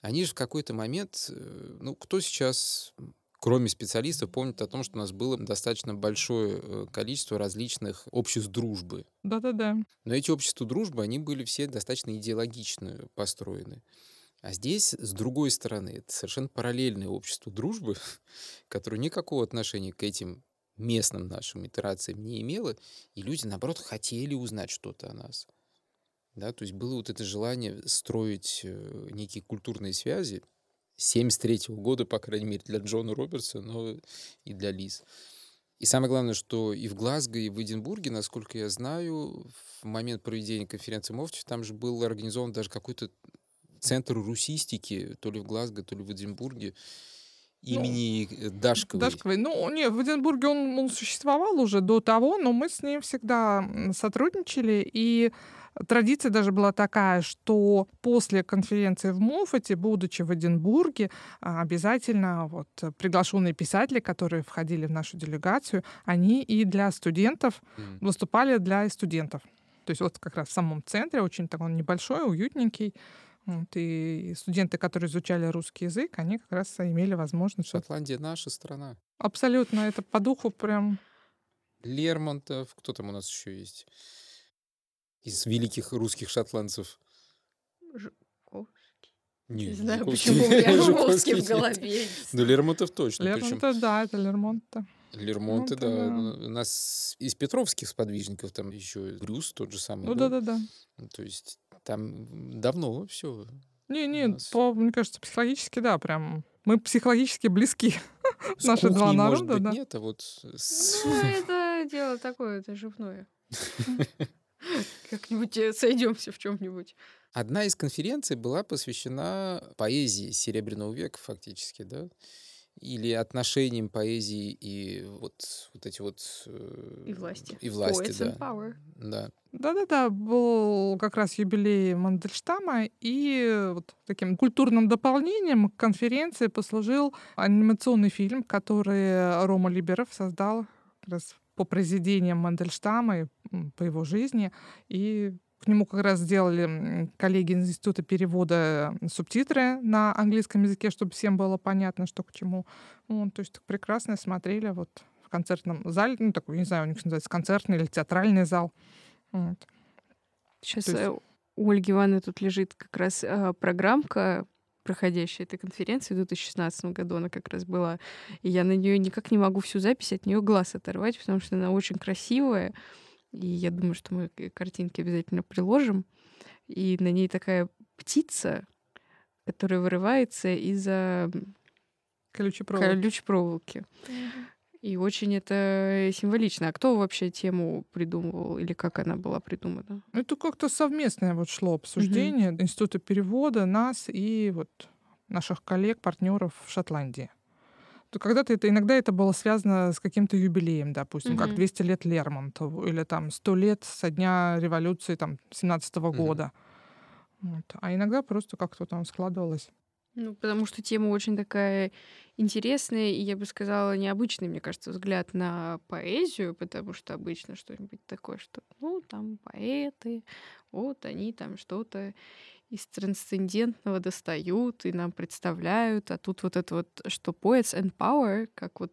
они же в какой-то момент, э, ну, кто сейчас, кроме специалистов, помнит о том, что у нас было достаточно большое э, количество различных обществ дружбы. Да-да-да. Но эти общества дружбы, они были все достаточно идеологично построены. А здесь, с другой стороны, это совершенно параллельное общество дружбы, которое никакого отношения к этим местным нашим итерациям не имело, и люди, наоборот, хотели узнать что-то о нас. Да, то есть было вот это желание строить э, некие культурные связи 73 года, по крайней мере, для Джона Робертса, но и для Лиз. И самое главное, что и в Глазго, и в Эдинбурге, насколько я знаю, в момент проведения конференции Мовчев, там же был организован даже какой-то центр русистики, то ли в Глазго, то ли в Эдинбурге, имени ну, Дашковой. Дашковой. Ну, нет, в Эдинбурге он, он существовал уже до того, но мы с ним всегда сотрудничали, и Традиция даже была такая, что после конференции в Моффате, будучи в Эдинбурге, а, обязательно вот приглашенные писатели, которые входили в нашу делегацию, они и для студентов mm. выступали для студентов. То есть вот как раз в самом центре, очень такой небольшой, уютненький. Вот, и студенты, которые изучали русский язык, они как раз имели возможность... Шотландия наша страна. Абсолютно, это по духу прям... Лермонтов, кто там у нас еще есть? Из великих русских шотландцев. Не, Не знаю, Жуковский- почему у меня Жуковский Жуковский в голове. Ну, Лермонтов точно. причем Лермонтов, да, это Лермонтов. Лермонтов, да. Лермонтов, У нас из петровских сподвижников там еще Брюс тот же самый. Ну да-да-да. Ну, То есть там давно все. Не, не, нас- по, мне кажется, психологически, да, прям. Мы психологически близки. Наши два может народа, быть, да. нет, а вот с- Ну, это дело такое, это живное. Как-нибудь э, сойдемся в чем-нибудь. Одна из конференций была посвящена поэзии Серебряного века, фактически, да? Или отношениям поэзии и вот, вот эти вот... э, И власти. И власти, Poets да. and power. Да. Да-да-да, был как раз юбилей Мандельштама, и вот таким культурным дополнением к конференции послужил анимационный фильм, который Рома Либеров создал как раз по произведениям Мандельштама и по его жизни. И к нему как раз сделали коллеги из Института перевода субтитры на английском языке, чтобы всем было понятно, что к чему. Вот, то есть так прекрасно смотрели вот в концертном зале, ну такой, не знаю, у них называется концертный или театральный зал. Вот. Сейчас То есть- э, у Ольги Ивановны тут лежит как раз э, программка, проходящая этой конференции в 2016 году, она как раз была. И я на нее никак не могу всю запись от нее глаз оторвать, потому что она очень красивая. И я думаю, что мы картинки обязательно приложим. И на ней такая птица, которая вырывается из-за Колючий провод. колючей проволоки. И очень это символично. А кто вообще тему придумывал или как она была придумана? Ну, Это как-то совместное вот шло обсуждение Института перевода, нас и вот наших коллег, партнеров в Шотландии. То когда-то это иногда это было связано с каким-то юбилеем, допустим, как Мгм. 200 лет Лермонтову или там 100 лет со дня революции там 17 Мгм. года. Вот. А иногда просто как-то там складывалось. Ну, потому что тема очень такая интересная, и я бы сказала, необычный, мне кажется, взгляд на поэзию, потому что обычно что-нибудь такое, что, ну, там поэты, вот они там что-то из трансцендентного достают и нам представляют, а тут вот это вот, что poets and power, как вот...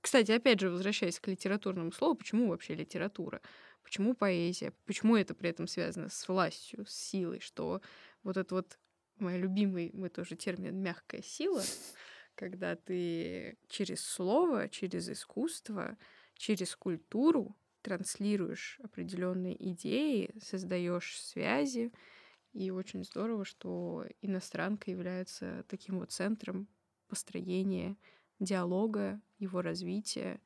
Кстати, опять же, возвращаясь к литературному слову, почему вообще литература? Почему поэзия? Почему это при этом связано с властью, с силой? Что вот это вот мой любимый, мы тоже термин мягкая сила, когда ты через слово, через искусство, через культуру транслируешь определенные идеи, создаешь связи. И очень здорово, что иностранка является таким вот центром построения диалога, его развития.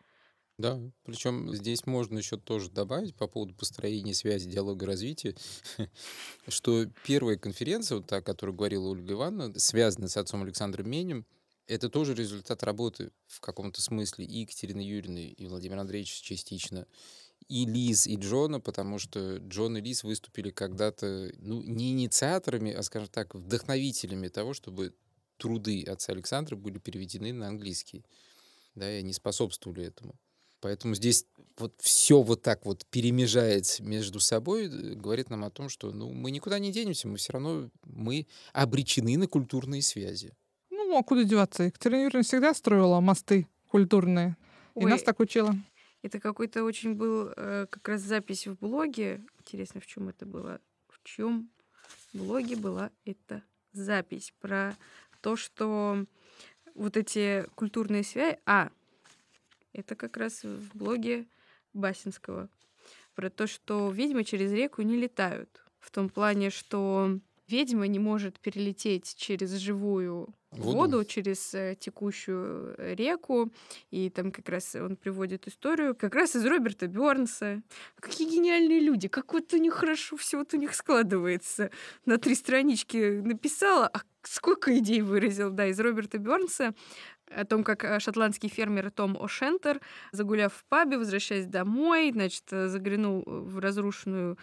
Да, причем здесь можно еще тоже добавить по поводу построения связи, диалога, развития, что первая конференция, вот та, о которой говорила Ольга Ивановна, связанная с отцом Александром Менем, это тоже результат работы в каком-то смысле и Екатерины Юрьевны, и Владимира Андреевича частично, и Лиз, и Джона, потому что Джон и Лиз выступили когда-то, ну, не инициаторами, а, скажем так, вдохновителями того, чтобы труды отца Александра были переведены на английский. Да, и они способствовали этому. Поэтому здесь вот все вот так вот перемежается между собой, э, говорит нам о том, что ну, мы никуда не денемся, мы все равно мы обречены на культурные связи. Ну, а куда деваться? Екатерина Юрьевна всегда строила мосты культурные. И Ой, нас так учила. Это какой-то очень был э, как раз запись в блоге. Интересно, в чем это было? В чем блоге была эта запись про то, что вот эти культурные связи... А, это как раз в блоге Басинского. Про то, что ведьмы через реку не летают. В том плане, что ведьма не может перелететь через живую Воду. воду, через э, текущую э, реку. И там как раз он приводит историю как раз из Роберта Бернса. Какие гениальные люди, как вот у них хорошо все вот у них складывается. На три странички написала, а сколько идей выразил, да, из Роберта Бернса о том, как э, шотландский фермер Том О'Шентер, загуляв в пабе, возвращаясь домой, значит, заглянул в разрушенную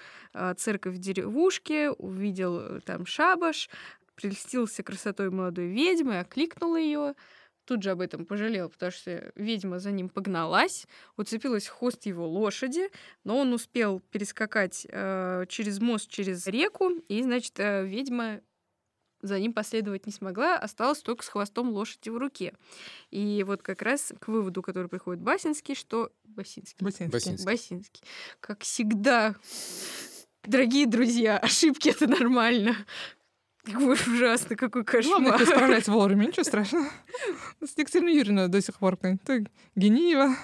церковь в деревушке, увидел там шабаш, прельстился красотой молодой ведьмы, окликнул ее, тут же об этом пожалел, потому что ведьма за ним погналась, уцепилась в хвост его лошади, но он успел перескакать э, через мост, через реку, и, значит, э, ведьма за ним последовать не смогла, осталась только с хвостом лошади в руке. И вот как раз к выводу, который приходит Басинский, что... Басинский. Басинский. Басинский. Басинский. Как всегда, дорогие друзья, ошибки — это нормально. Какой ужасный, какой Главное, кошмар. это исправлять вовремя, ничего страшного. С Екатериной Юрьевной до сих пор как-то Гениева.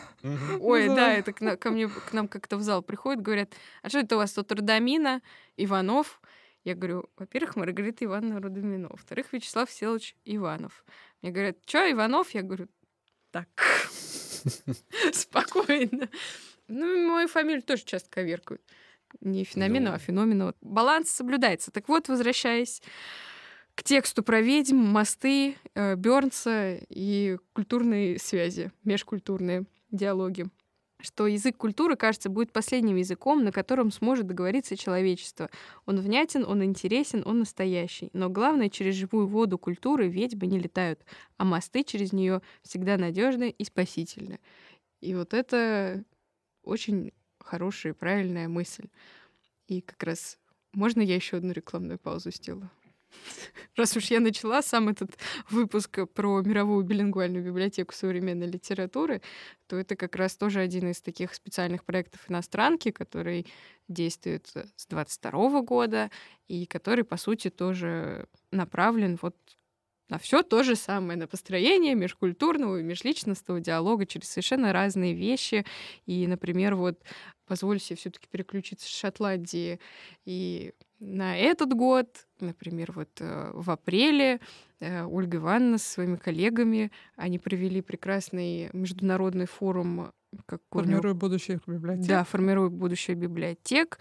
Ой, Ну, да, это ко мне, к нам как-то в зал приходят, говорят, а что это у вас тут Рудамина, Иванов? Я говорю, во-первых, Маргарита Ивановна Рудамина, во-вторых, Вячеслав Селович Иванов. Мне говорят, что, Иванов? Я говорю, так, спокойно. Ну, мою фамилию тоже часто коверкают. Не феномену, Ну. а феномену. Баланс соблюдается. Так вот, возвращаясь к тексту про ведьм, мосты, э, Бёрнса и культурные связи, межкультурные диалоги что язык культуры, кажется, будет последним языком, на котором сможет договориться человечество. Он внятен, он интересен, он настоящий. Но главное, через живую воду культуры ведьмы не летают, а мосты через нее всегда надежны и спасительны. И вот это очень хорошая и правильная мысль. И как раз можно я еще одну рекламную паузу сделаю? Раз уж я начала сам этот выпуск про мировую билингвальную библиотеку современной литературы, то это как раз тоже один из таких специальных проектов иностранки, который действует с 22 года и который, по сути, тоже направлен вот на все то же самое, на построение межкультурного и межличностного диалога через совершенно разные вещи. И, например, вот позволю себе все-таки переключиться с Шотландии и на этот год, например, вот э, в апреле э, Ольга Ивановна со своими коллегами, они провели прекрасный международный форум, как Формирую будущих библиотек. да, формирует будущее библиотек.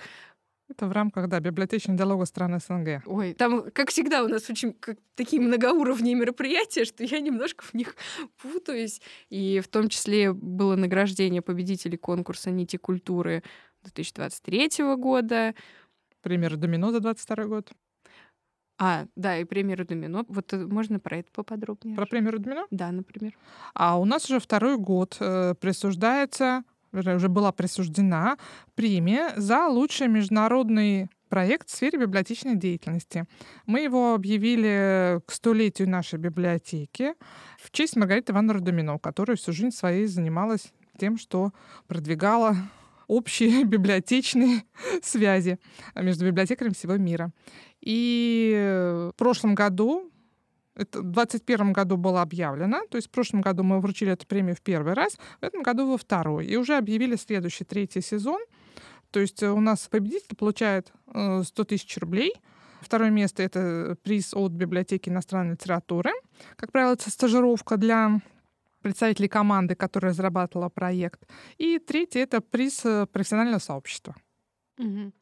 Это в рамках, да, библиотечного диалога стран СНГ. Ой, там, как всегда, у нас очень как, такие многоуровневые мероприятия, что я немножко в них путаюсь. И в том числе было награждение победителей конкурса «Нити культуры» 2023 года. Пример домино за 22 год. А, да, и премьера Домино. Вот э, можно про это поподробнее? Про премьеру домино? Да, например. А у нас уже второй год э, присуждается, уже была присуждена премия за лучший международный проект в сфере библиотечной деятельности. Мы его объявили к столетию нашей библиотеки в честь Маргариты Ивановны Рудомино, которая всю жизнь своей занималась тем, что продвигала общие библиотечные связи между библиотекарями всего мира. И в прошлом году это в 2021 году было объявлено, то есть в прошлом году мы вручили эту премию в первый раз, в этом году во второй. И уже объявили следующий, третий сезон. То есть э, у нас победитель получает э, 100 тысяч рублей. Второе место — это приз от библиотеки иностранной литературы. Как правило, это стажировка для представителей команды, которая разрабатывала проект. И третье — это приз э, профессионального сообщества. Мгм.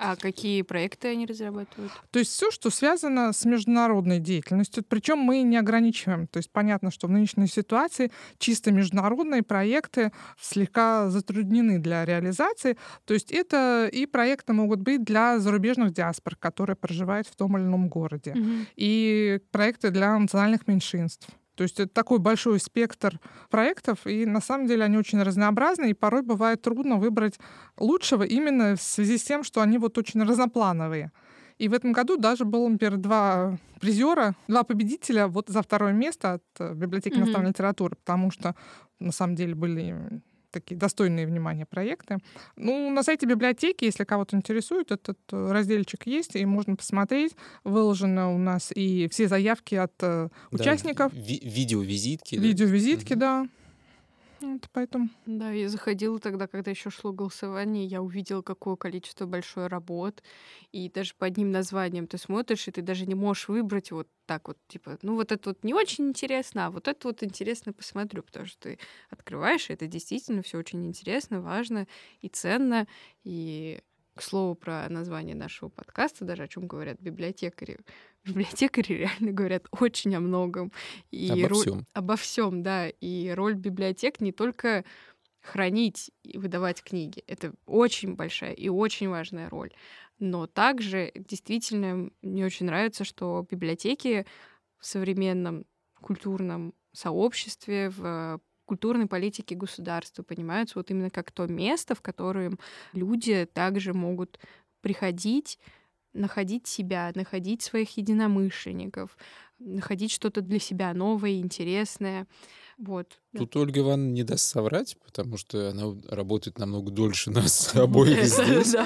А какие проекты они разрабатывают? То есть все, что связано с международной деятельностью, причем мы не ограничиваем. То есть понятно, что в нынешней ситуации чисто международные проекты слегка затруднены для реализации. То есть это и проекты могут быть для зарубежных диаспор, которые проживают в том или ином городе, Мгм. и проекты для национальных меньшинств. То есть это такой большой спектр проектов, и на самом деле они очень разнообразны, и порой бывает трудно выбрать лучшего именно в связи с тем, что они вот очень разноплановые. И в этом году даже было, например, два призера, два победителя вот за второе место от э, библиотеки Мгм. иностранной литературы, потому что на самом деле были такие достойные внимания проекты. Ну, на сайте библиотеки, если кого-то интересует, этот э, разделчик есть, и можно посмотреть. Выложено у нас и все заявки от э, Да, участников, ви- видеовизитки. да. видеовизитки, Мгм. да. Вот поэтому. Да, я заходила тогда, когда еще шло голосование, я увидела, какое количество большой работ, и даже по одним названиям ты смотришь, и ты даже не можешь выбрать вот так вот, типа, ну вот это вот не очень интересно, а вот это вот интересно посмотрю, потому что ты открываешь, и это действительно все очень интересно, важно и ценно, и к слову про название нашего подкаста, даже о чем говорят библиотекари. Библиотекари реально говорят очень о многом. И Обо роль- всем. обо всем, да. И роль библиотек не только хранить и выдавать книги. Это очень большая и очень важная роль. Но также действительно мне очень нравится, что библиотеки в современном культурном сообществе, в культурной политике государства понимаются вот именно как то место, в котором люди также могут приходить, находить себя, находить своих единомышленников, находить что-то для себя новое, интересное. Вот. да. Тут Ольга Ивановна не даст соврать, потому что она работает намного дольше нас обоих здесь.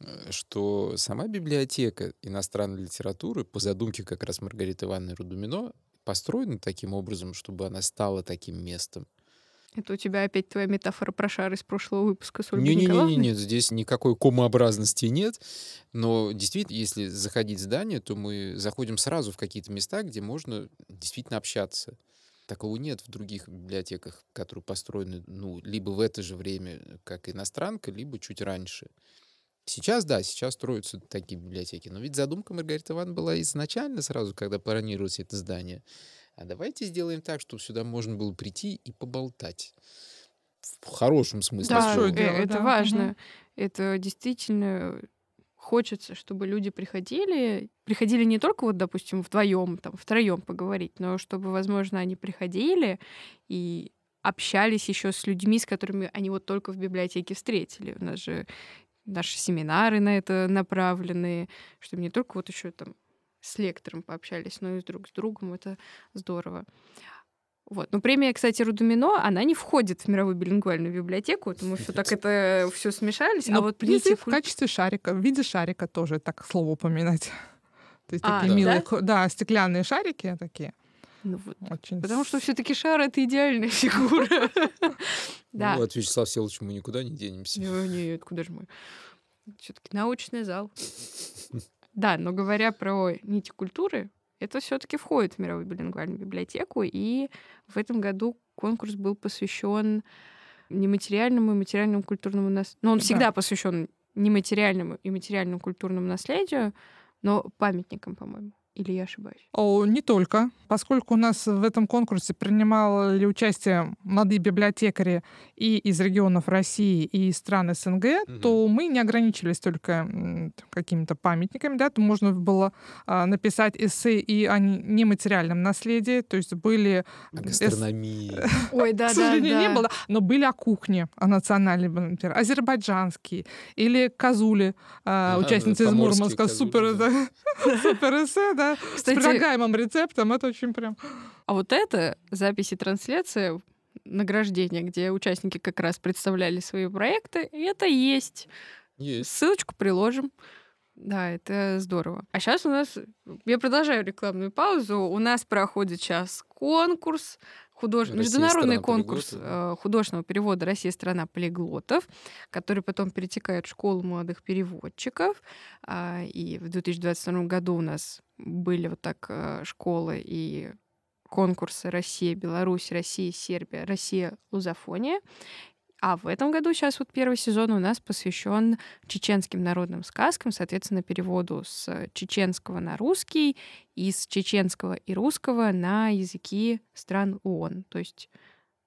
Э, что сама библиотека иностранной литературы по задумке как раз Маргариты Ивановны Рудумино построена таким образом, чтобы она стала таким местом. Это у тебя опять твоя метафора про шар из прошлого выпуска с Ольгой не, не, не, не, здесь никакой комообразности нет. Но действительно, если заходить в здание, то мы заходим сразу в какие-то места, где можно действительно общаться. Такого нет в других библиотеках, которые построены ну, либо в это же время, как иностранка, либо чуть раньше. Сейчас, да, сейчас строятся такие библиотеки. Но ведь задумка Маргариты Ивановны была изначально сразу, когда планировалось это здание. А давайте сделаем так, чтобы сюда можно было прийти и поболтать. В хорошем смысле. Да, слова. Э, это да. важно. Угу. Это действительно хочется, чтобы люди приходили, приходили не только вот, допустим, вдвоем, там, втроем поговорить, но чтобы, возможно, они приходили и общались еще с людьми, с которыми они вот только в библиотеке встретили. У нас же наши семинары на это направлены, чтобы не только вот еще там с лектором пообщались, но и друг с другом. Это здорово. Вот. Но премия, кстати, Рудумино, она не входит в мировую билингвальную библиотеку, потому что так это все смешались. Но а вот призыв в качестве шарика, в виде шарика тоже так слово упоминать. То есть а, такие да? милые, да, стеклянные шарики такие. Ну, вот. Очень... Потому что все-таки шар это идеальная фигура. Да. Ну, от Вячеслава Всеволодовича мы никуда не денемся. Нет, куда же мы? Все-таки научный зал. Да, но говоря про нити культуры, это все-таки входит в мировую билингвальную библиотеку, и в этом году конкурс был посвящен нематериальному и материальному культурному наследию. Но он да. всегда посвящен нематериальному и материальному культурному наследию, но памятникам, по-моему. Или я ошибаюсь? О, не только. Поскольку у нас в этом конкурсе принимали участие молодые библиотекари и из регионов России, и из стран СНГ, угу. то мы не ограничивались только какими-то памятниками. Да? То можно было а, написать эссе и о нематериальном наследии. То есть были... О гастрономии. Ой, да, К сожалению, не было. Но были о кухне, о национальной, например, азербайджанские. Или Казули, а, участницы из Мурманска. Супер, супер эссе, да Кстати, с предлагаемым рецептом. Это очень прям... А вот это записи трансляции награждения, где участники как раз представляли свои проекты, и это есть. Есть. Ссылочку приложим. Да, это здорово. А сейчас у нас... Я продолжаю рекламную паузу. У нас проходит сейчас конкурс худож... международный конкурс э, художественного перевода «Россия – страна полиглотов», который потом перетекает в школу молодых переводчиков. А, и в 2022 году у нас были вот так э, школы и конкурсы «Россия, Беларусь», «Россия, Сербия», «Россия, Лузофония». А в этом году сейчас вот первый сезон у нас посвящен чеченским народным сказкам, соответственно, переводу с чеченского на русский и с чеченского и русского на языки стран ООН, то есть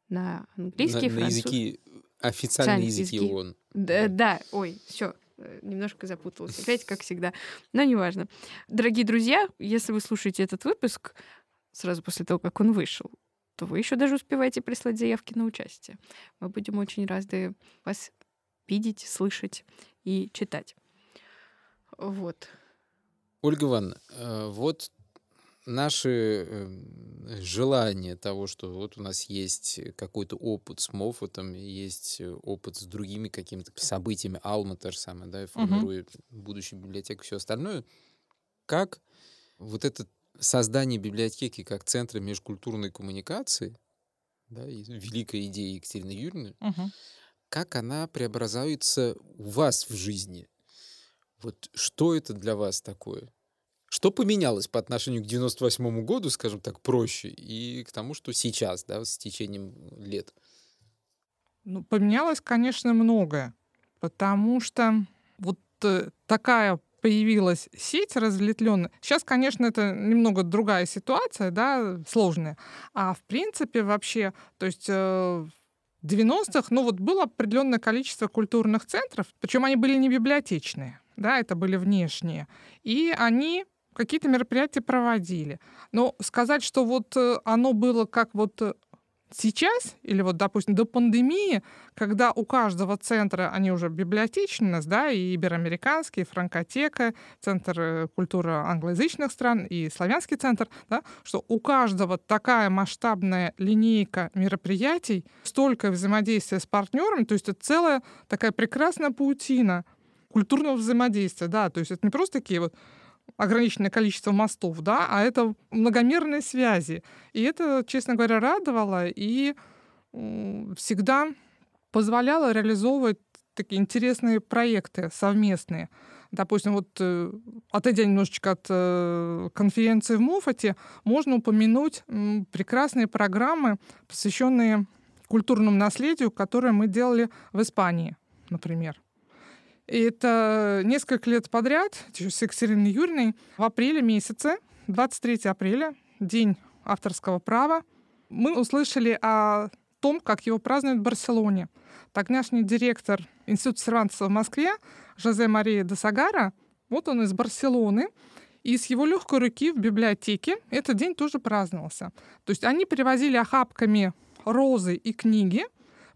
на английский, на, француз... на языки официальные языки, языки ООН. Да, да, ой, все, э, немножко запуталась. Опять, как всегда. Но неважно. Дорогие друзья, если вы слушаете этот выпуск сразу после того, как он вышел, то вы еще даже успеваете прислать заявки на участие. Мы будем очень рады вас видеть, слышать и читать. Вот. Ольга Ивановна, э, вот наши эм, желания того, что вот у нас есть какой-то опыт с Моффатом, есть опыт с другими какими-то событиями, Алма та же самая, да, формирует угу. будущую библиотеку, все остальное. Как вот этот создание библиотеки как центра межкультурной коммуникации, да, великая идея Екатерины Юрьевны, угу. как она преобразуется у вас в жизни? Вот что это для вас такое? Что поменялось по отношению к 98 году, скажем так, проще, и к тому, что сейчас, да, с течением лет? Ну, поменялось, конечно, многое, потому что вот э, такая появилась сеть разветвленная. Сейчас, конечно, это немного другая ситуация, да, сложная. А в принципе вообще, то есть э, в 90-х, ну вот было определенное количество культурных центров, причем они были не библиотечные, да, это были внешние. И они какие-то мероприятия проводили. Но сказать, что вот э, оно было как вот э, Сейчас, или вот, допустим, до пандемии, когда у каждого центра, они уже библиотечность, да, и ибероамериканский, и франкотека, центр э, культуры англоязычных стран, и славянский центр, да, что у каждого такая масштабная линейка мероприятий, столько взаимодействия с партнерами, то есть это целая такая прекрасная паутина культурного взаимодействия, да, то есть это не просто такие вот ограниченное количество мостов, да, а это многомерные связи. И это, честно говоря, радовало и всегда позволяло реализовывать такие интересные проекты совместные. Допустим, вот э, отойдя немножечко от э, конференции в Муфате, можно упомянуть прекрасные программы, посвященные культурному наследию, которые мы делали в Испании, например. И это несколько лет подряд, с Екатериной Юрьевной, в апреле месяце, 23 апреля, день авторского права, мы услышали о том, как его празднуют в Барселоне. Тогдашний директор Института Сервантеса в Москве Жозе Мария де Сагара, вот он из Барселоны, и с его легкой руки в библиотеке этот день тоже праздновался. То есть они привозили охапками розы и книги,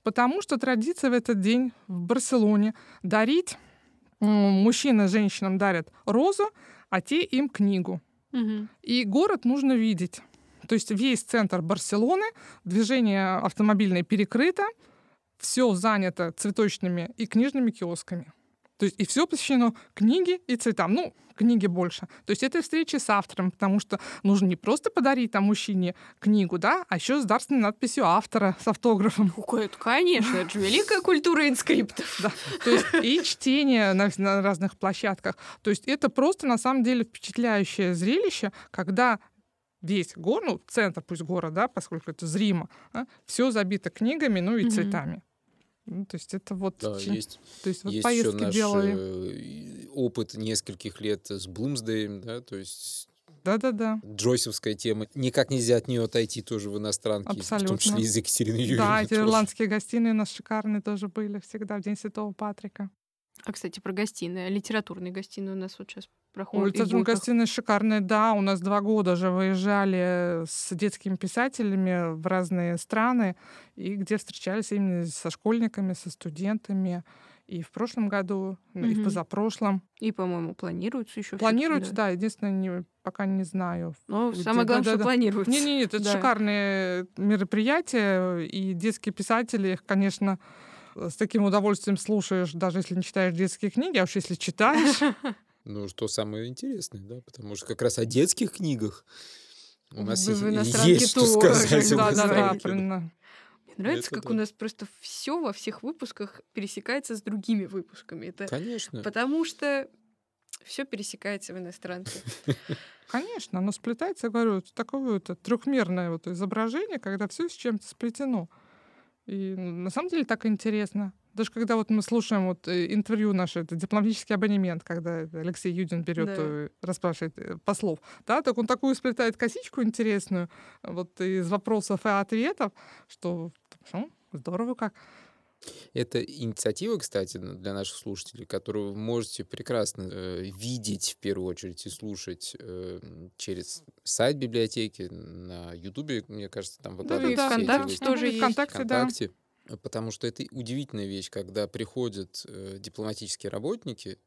потому что традиция в этот день в Барселоне дарить мужчины женщинам дарят розу, а те им книгу. Угу. И город нужно видеть. То есть весь центр Барселоны, движение автомобильное перекрыто, все занято цветочными и книжными киосками. То есть и все посвящено книге и цветам. Ну, книги больше. То есть это встречи с автором, потому что нужно не просто подарить там мужчине книгу, да, а еще с дарственной надписью автора, с автографом. Это, конечно, это же великая культура инскриптов. Да. То есть и чтение на, на разных площадках. То есть это просто на самом деле впечатляющее зрелище, когда весь город, ну, центр пусть города, да, поскольку это зримо, да, все забито книгами, ну и mm-hmm. цветами. Ну, то есть это вот... Да, чем... есть. То есть вот есть поездки еще наш делали. Э, опыт нескольких лет с Блумсдеем, да, то есть да-да-да. Джойсовская тема. Никак нельзя от нее отойти тоже в иностранке. Абсолютно. В том числе из Екатерины Юрьевны. Да, эти ирландские гостиные у нас шикарные тоже были всегда в День Святого Патрика. А, кстати, про гостиные. Литературные гостиные у нас вот сейчас проходят. Литературные гостиные шикарные, да. У нас два года же выезжали с детскими писателями в разные страны, и где встречались именно со школьниками, со студентами. И в прошлом году, mm-hmm. и в позапрошлом. И, по-моему, планируется еще. Планируется, да. да. Единственное, не, пока не знаю. Но где, самое главное, да, что да, планируется. Нет, нет, нет, это да. шикарные мероприятия, и детские писатели их, конечно, с таким удовольствием слушаешь, даже если не читаешь детские книги, а уж если читаешь. Ну, что самое интересное, да, потому что как раз о детских книгах у нас Вы есть что сказать. Да, да, да, правильно. Мне нравится, это как да. у нас просто все во всех выпусках пересекается с другими выпусками. Это Конечно. Потому что все пересекается в иностранце. Конечно, оно сплетается, я говорю, такое вот трехмерное вот изображение, когда все с чем-то сплетено. И ну, на самом деле так интересно. Даже когда вот мы слушаем вот э, интервью наше, это дипломатический абонемент, когда Алексей Юдин берет, да. Э, расспрашивает э, послов, да, так он такую сплетает косичку интересную вот из вопросов и ответов, что ну, здорово как. Это инициатива, кстати, для наших слушателей, которую вы можете прекрасно э, видеть в первую очередь и слушать э, через сайт библиотеки на Ютубе, мне кажется, там выкладывают ну, и ВКонтакте тоже есть. ВКонтакте, ВКонтакте, да. Потому что это удивительная вещь, когда приходят э, дипломатические работники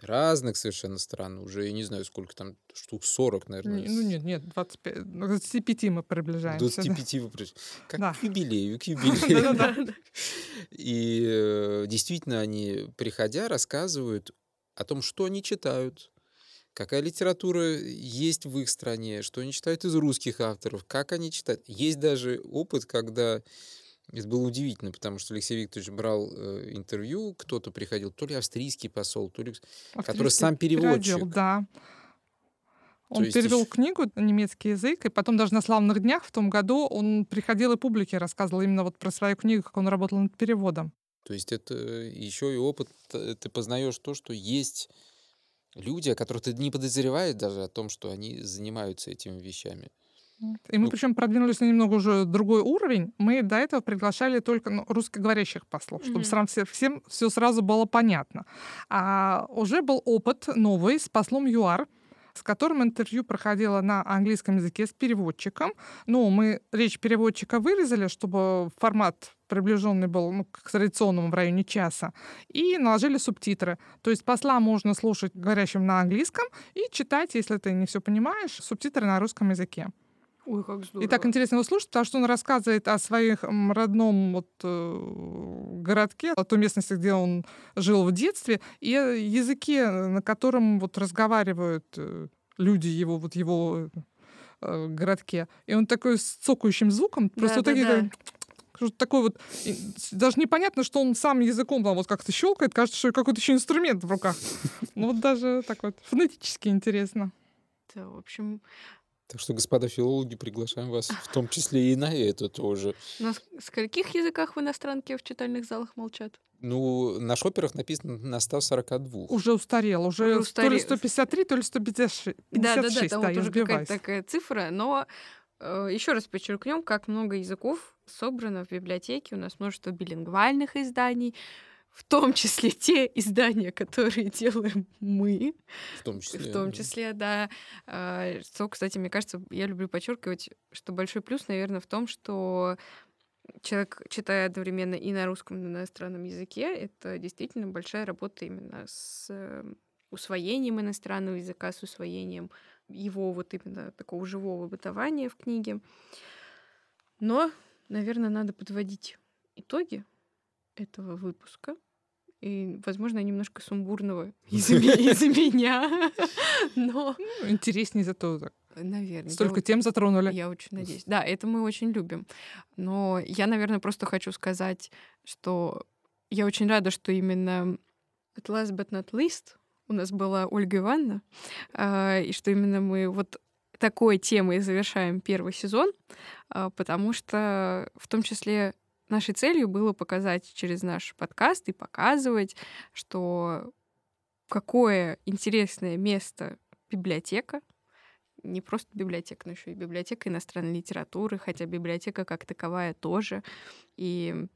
разных совершенно стран, уже я не знаю, сколько там, штук 40, наверное. Ну нет, нет, 25, 25 мы приближаемся. 25 да. вы приближаемся. Как да. к юбилею, к юбилею. И э, действительно они, приходя, рассказывают о том, что они читают, какая литература есть в их стране, что они читают из русских авторов, как они читают. Есть даже опыт, когда это было удивительно, потому что Алексей Викторович брал э, интервью, кто-то приходил, то ли австрийский посол, то ли... Австрийский который сам переводчик. Переводил, да. Он есть перевел еще... книгу на немецкий язык, и потом даже на славных днях в том году он приходил и публике рассказывал именно вот про свою книгу, как он работал над переводом. То есть это еще и опыт, э, ты познаешь то, что есть люди, о которых ты не подозреваешь даже о том, что они занимаются этими вещами. И мы, ну, причем, продвинулись на немного уже другой уровень. Мы до этого приглашали только ну, русскоговорящих послов, чтобы mm-hmm. сразу всем, всем все сразу было понятно. А уже был опыт новый с послом ЮАР, с которым интервью проходило на английском языке с переводчиком. Ну, мы речь переводчика вырезали, чтобы формат приближенный был ну, к традиционному в районе часа, и наложили субтитры. То есть посла можно слушать говорящим на английском и читать, если ты не все понимаешь, субтитры на русском языке. Ой, как здорово. И так интересно его слушать, потому что он рассказывает о своих родном вот, э, городке, о той местности, где он жил в детстве, и языке, на котором вот разговаривают э, люди его, вот его э, городке. И он такой с цокающим звуком, просто да, вот такие да, да. такой вот, даже непонятно, что он сам языком там вот как-то щелкает, кажется, что какой-то еще инструмент в руках. Ну вот даже так вот фонетически интересно. Да, в общем, так что, господа филологи, приглашаем вас в том числе и на это тоже. На скольких языках в иностранке в читальных залах молчат? Ну, на шоперах написано на 142. Уже устарел, уже, уже устарел. то ли 153, то ли 156. Да, да, да, там да, вот уже какая-то такая цифра, но э, еще раз подчеркнем, как много языков собрано в библиотеке. У нас множество билингвальных изданий, в том числе те издания, которые делаем мы. В том числе. В том числе, да. да. Что, кстати, мне кажется, я люблю подчеркивать, что большой плюс, наверное, в том, что человек читает одновременно и на русском, и на иностранном языке. Это действительно большая работа именно с эм, усвоением иностранного языка, с усвоением его вот именно такого живого бытования в книге. Но, наверное, надо подводить итоги этого выпуска. И, возможно, немножко сумбурного из, из меня. Но... Ну, интереснее зато так. Наверное. Столько я, тем затронули. Я очень надеюсь. Да, это мы очень любим. Но я, наверное, просто хочу сказать, что я очень рада, что именно at last but not least у нас была Ольга Ивановна, э, и что именно мы вот такой темой завершаем первый сезон, э, потому что в том числе Нашей целью было показать через наш подкаст и показывать, что какое интересное место библиотека, не просто библиотека, но еще и библиотека иностранной литературы, хотя библиотека как таковая тоже. И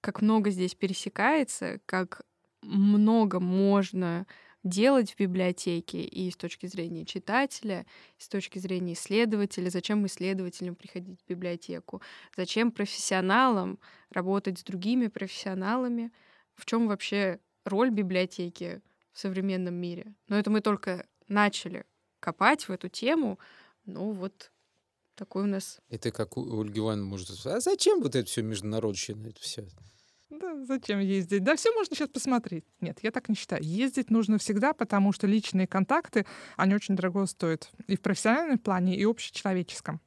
как много здесь пересекается, как много можно делать в библиотеке и с точки зрения читателя, и с точки зрения исследователя, зачем исследователям приходить в библиотеку, зачем профессионалам работать с другими профессионалами, в чем вообще роль библиотеки в современном мире. Но это мы только начали копать в эту тему, ну вот такой у нас... Это как у Ольги Ивановны может... А зачем вот это все международщина, это все? Да, зачем ездить? Да, все можно сейчас посмотреть. Нет, я так не считаю. Ездить нужно всегда, потому что личные контакты, они очень дорого стоят. И в профессиональном плане, и общечеловеческом.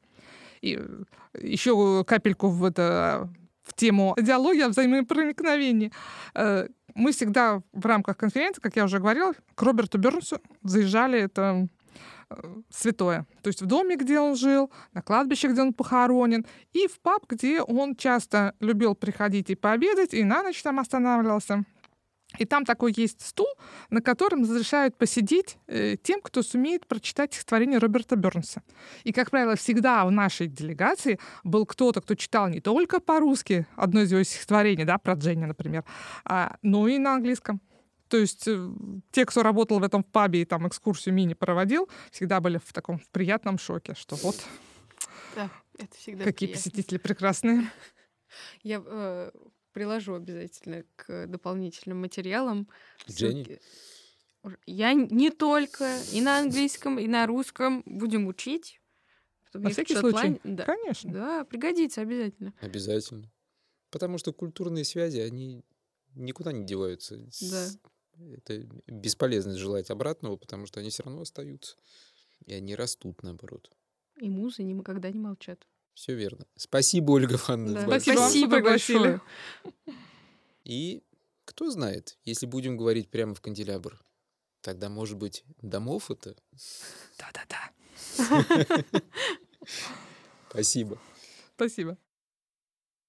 И э, еще капельку в это в тему диалога о взаимопроникновении. Э, мы всегда в рамках конференции, как я уже говорила, к Роберту Бернсу заезжали. Это святое. То есть в доме, где он жил, на кладбище, где он похоронен, и в паб, где он часто любил приходить и пообедать, и на ночь там останавливался. И там такой есть стул, на котором разрешают посидеть э, тем, кто сумеет прочитать стихотворение Роберта Бернса. И, как правило, всегда в нашей делегации был кто-то, кто читал не только по-русски одно из его стихотворений, да, про Дженни, например, а, но и на английском. То есть э, те, кто работал в этом пабе и там экскурсию мини проводил, всегда были в таком приятном шоке, что вот да, это всегда какие приятно. посетители прекрасные. Я э, приложу обязательно к дополнительным материалам. Дженни? Я не только и на английском, и на русском будем учить. На всякий случай. Плане... Да. Конечно. Да, пригодится обязательно. Обязательно. Потому что культурные связи, они никуда не деваются. Да это бесполезно желать обратного, потому что они все равно остаются. И они растут, наоборот. И музы никогда не молчат. Все верно. Спасибо, Ольга Ивановна. Да. Спасибо, Спасибо большое. И кто знает, если будем говорить прямо в канделябр, тогда, может быть, домов это? Да-да-да. Спасибо. Спасибо.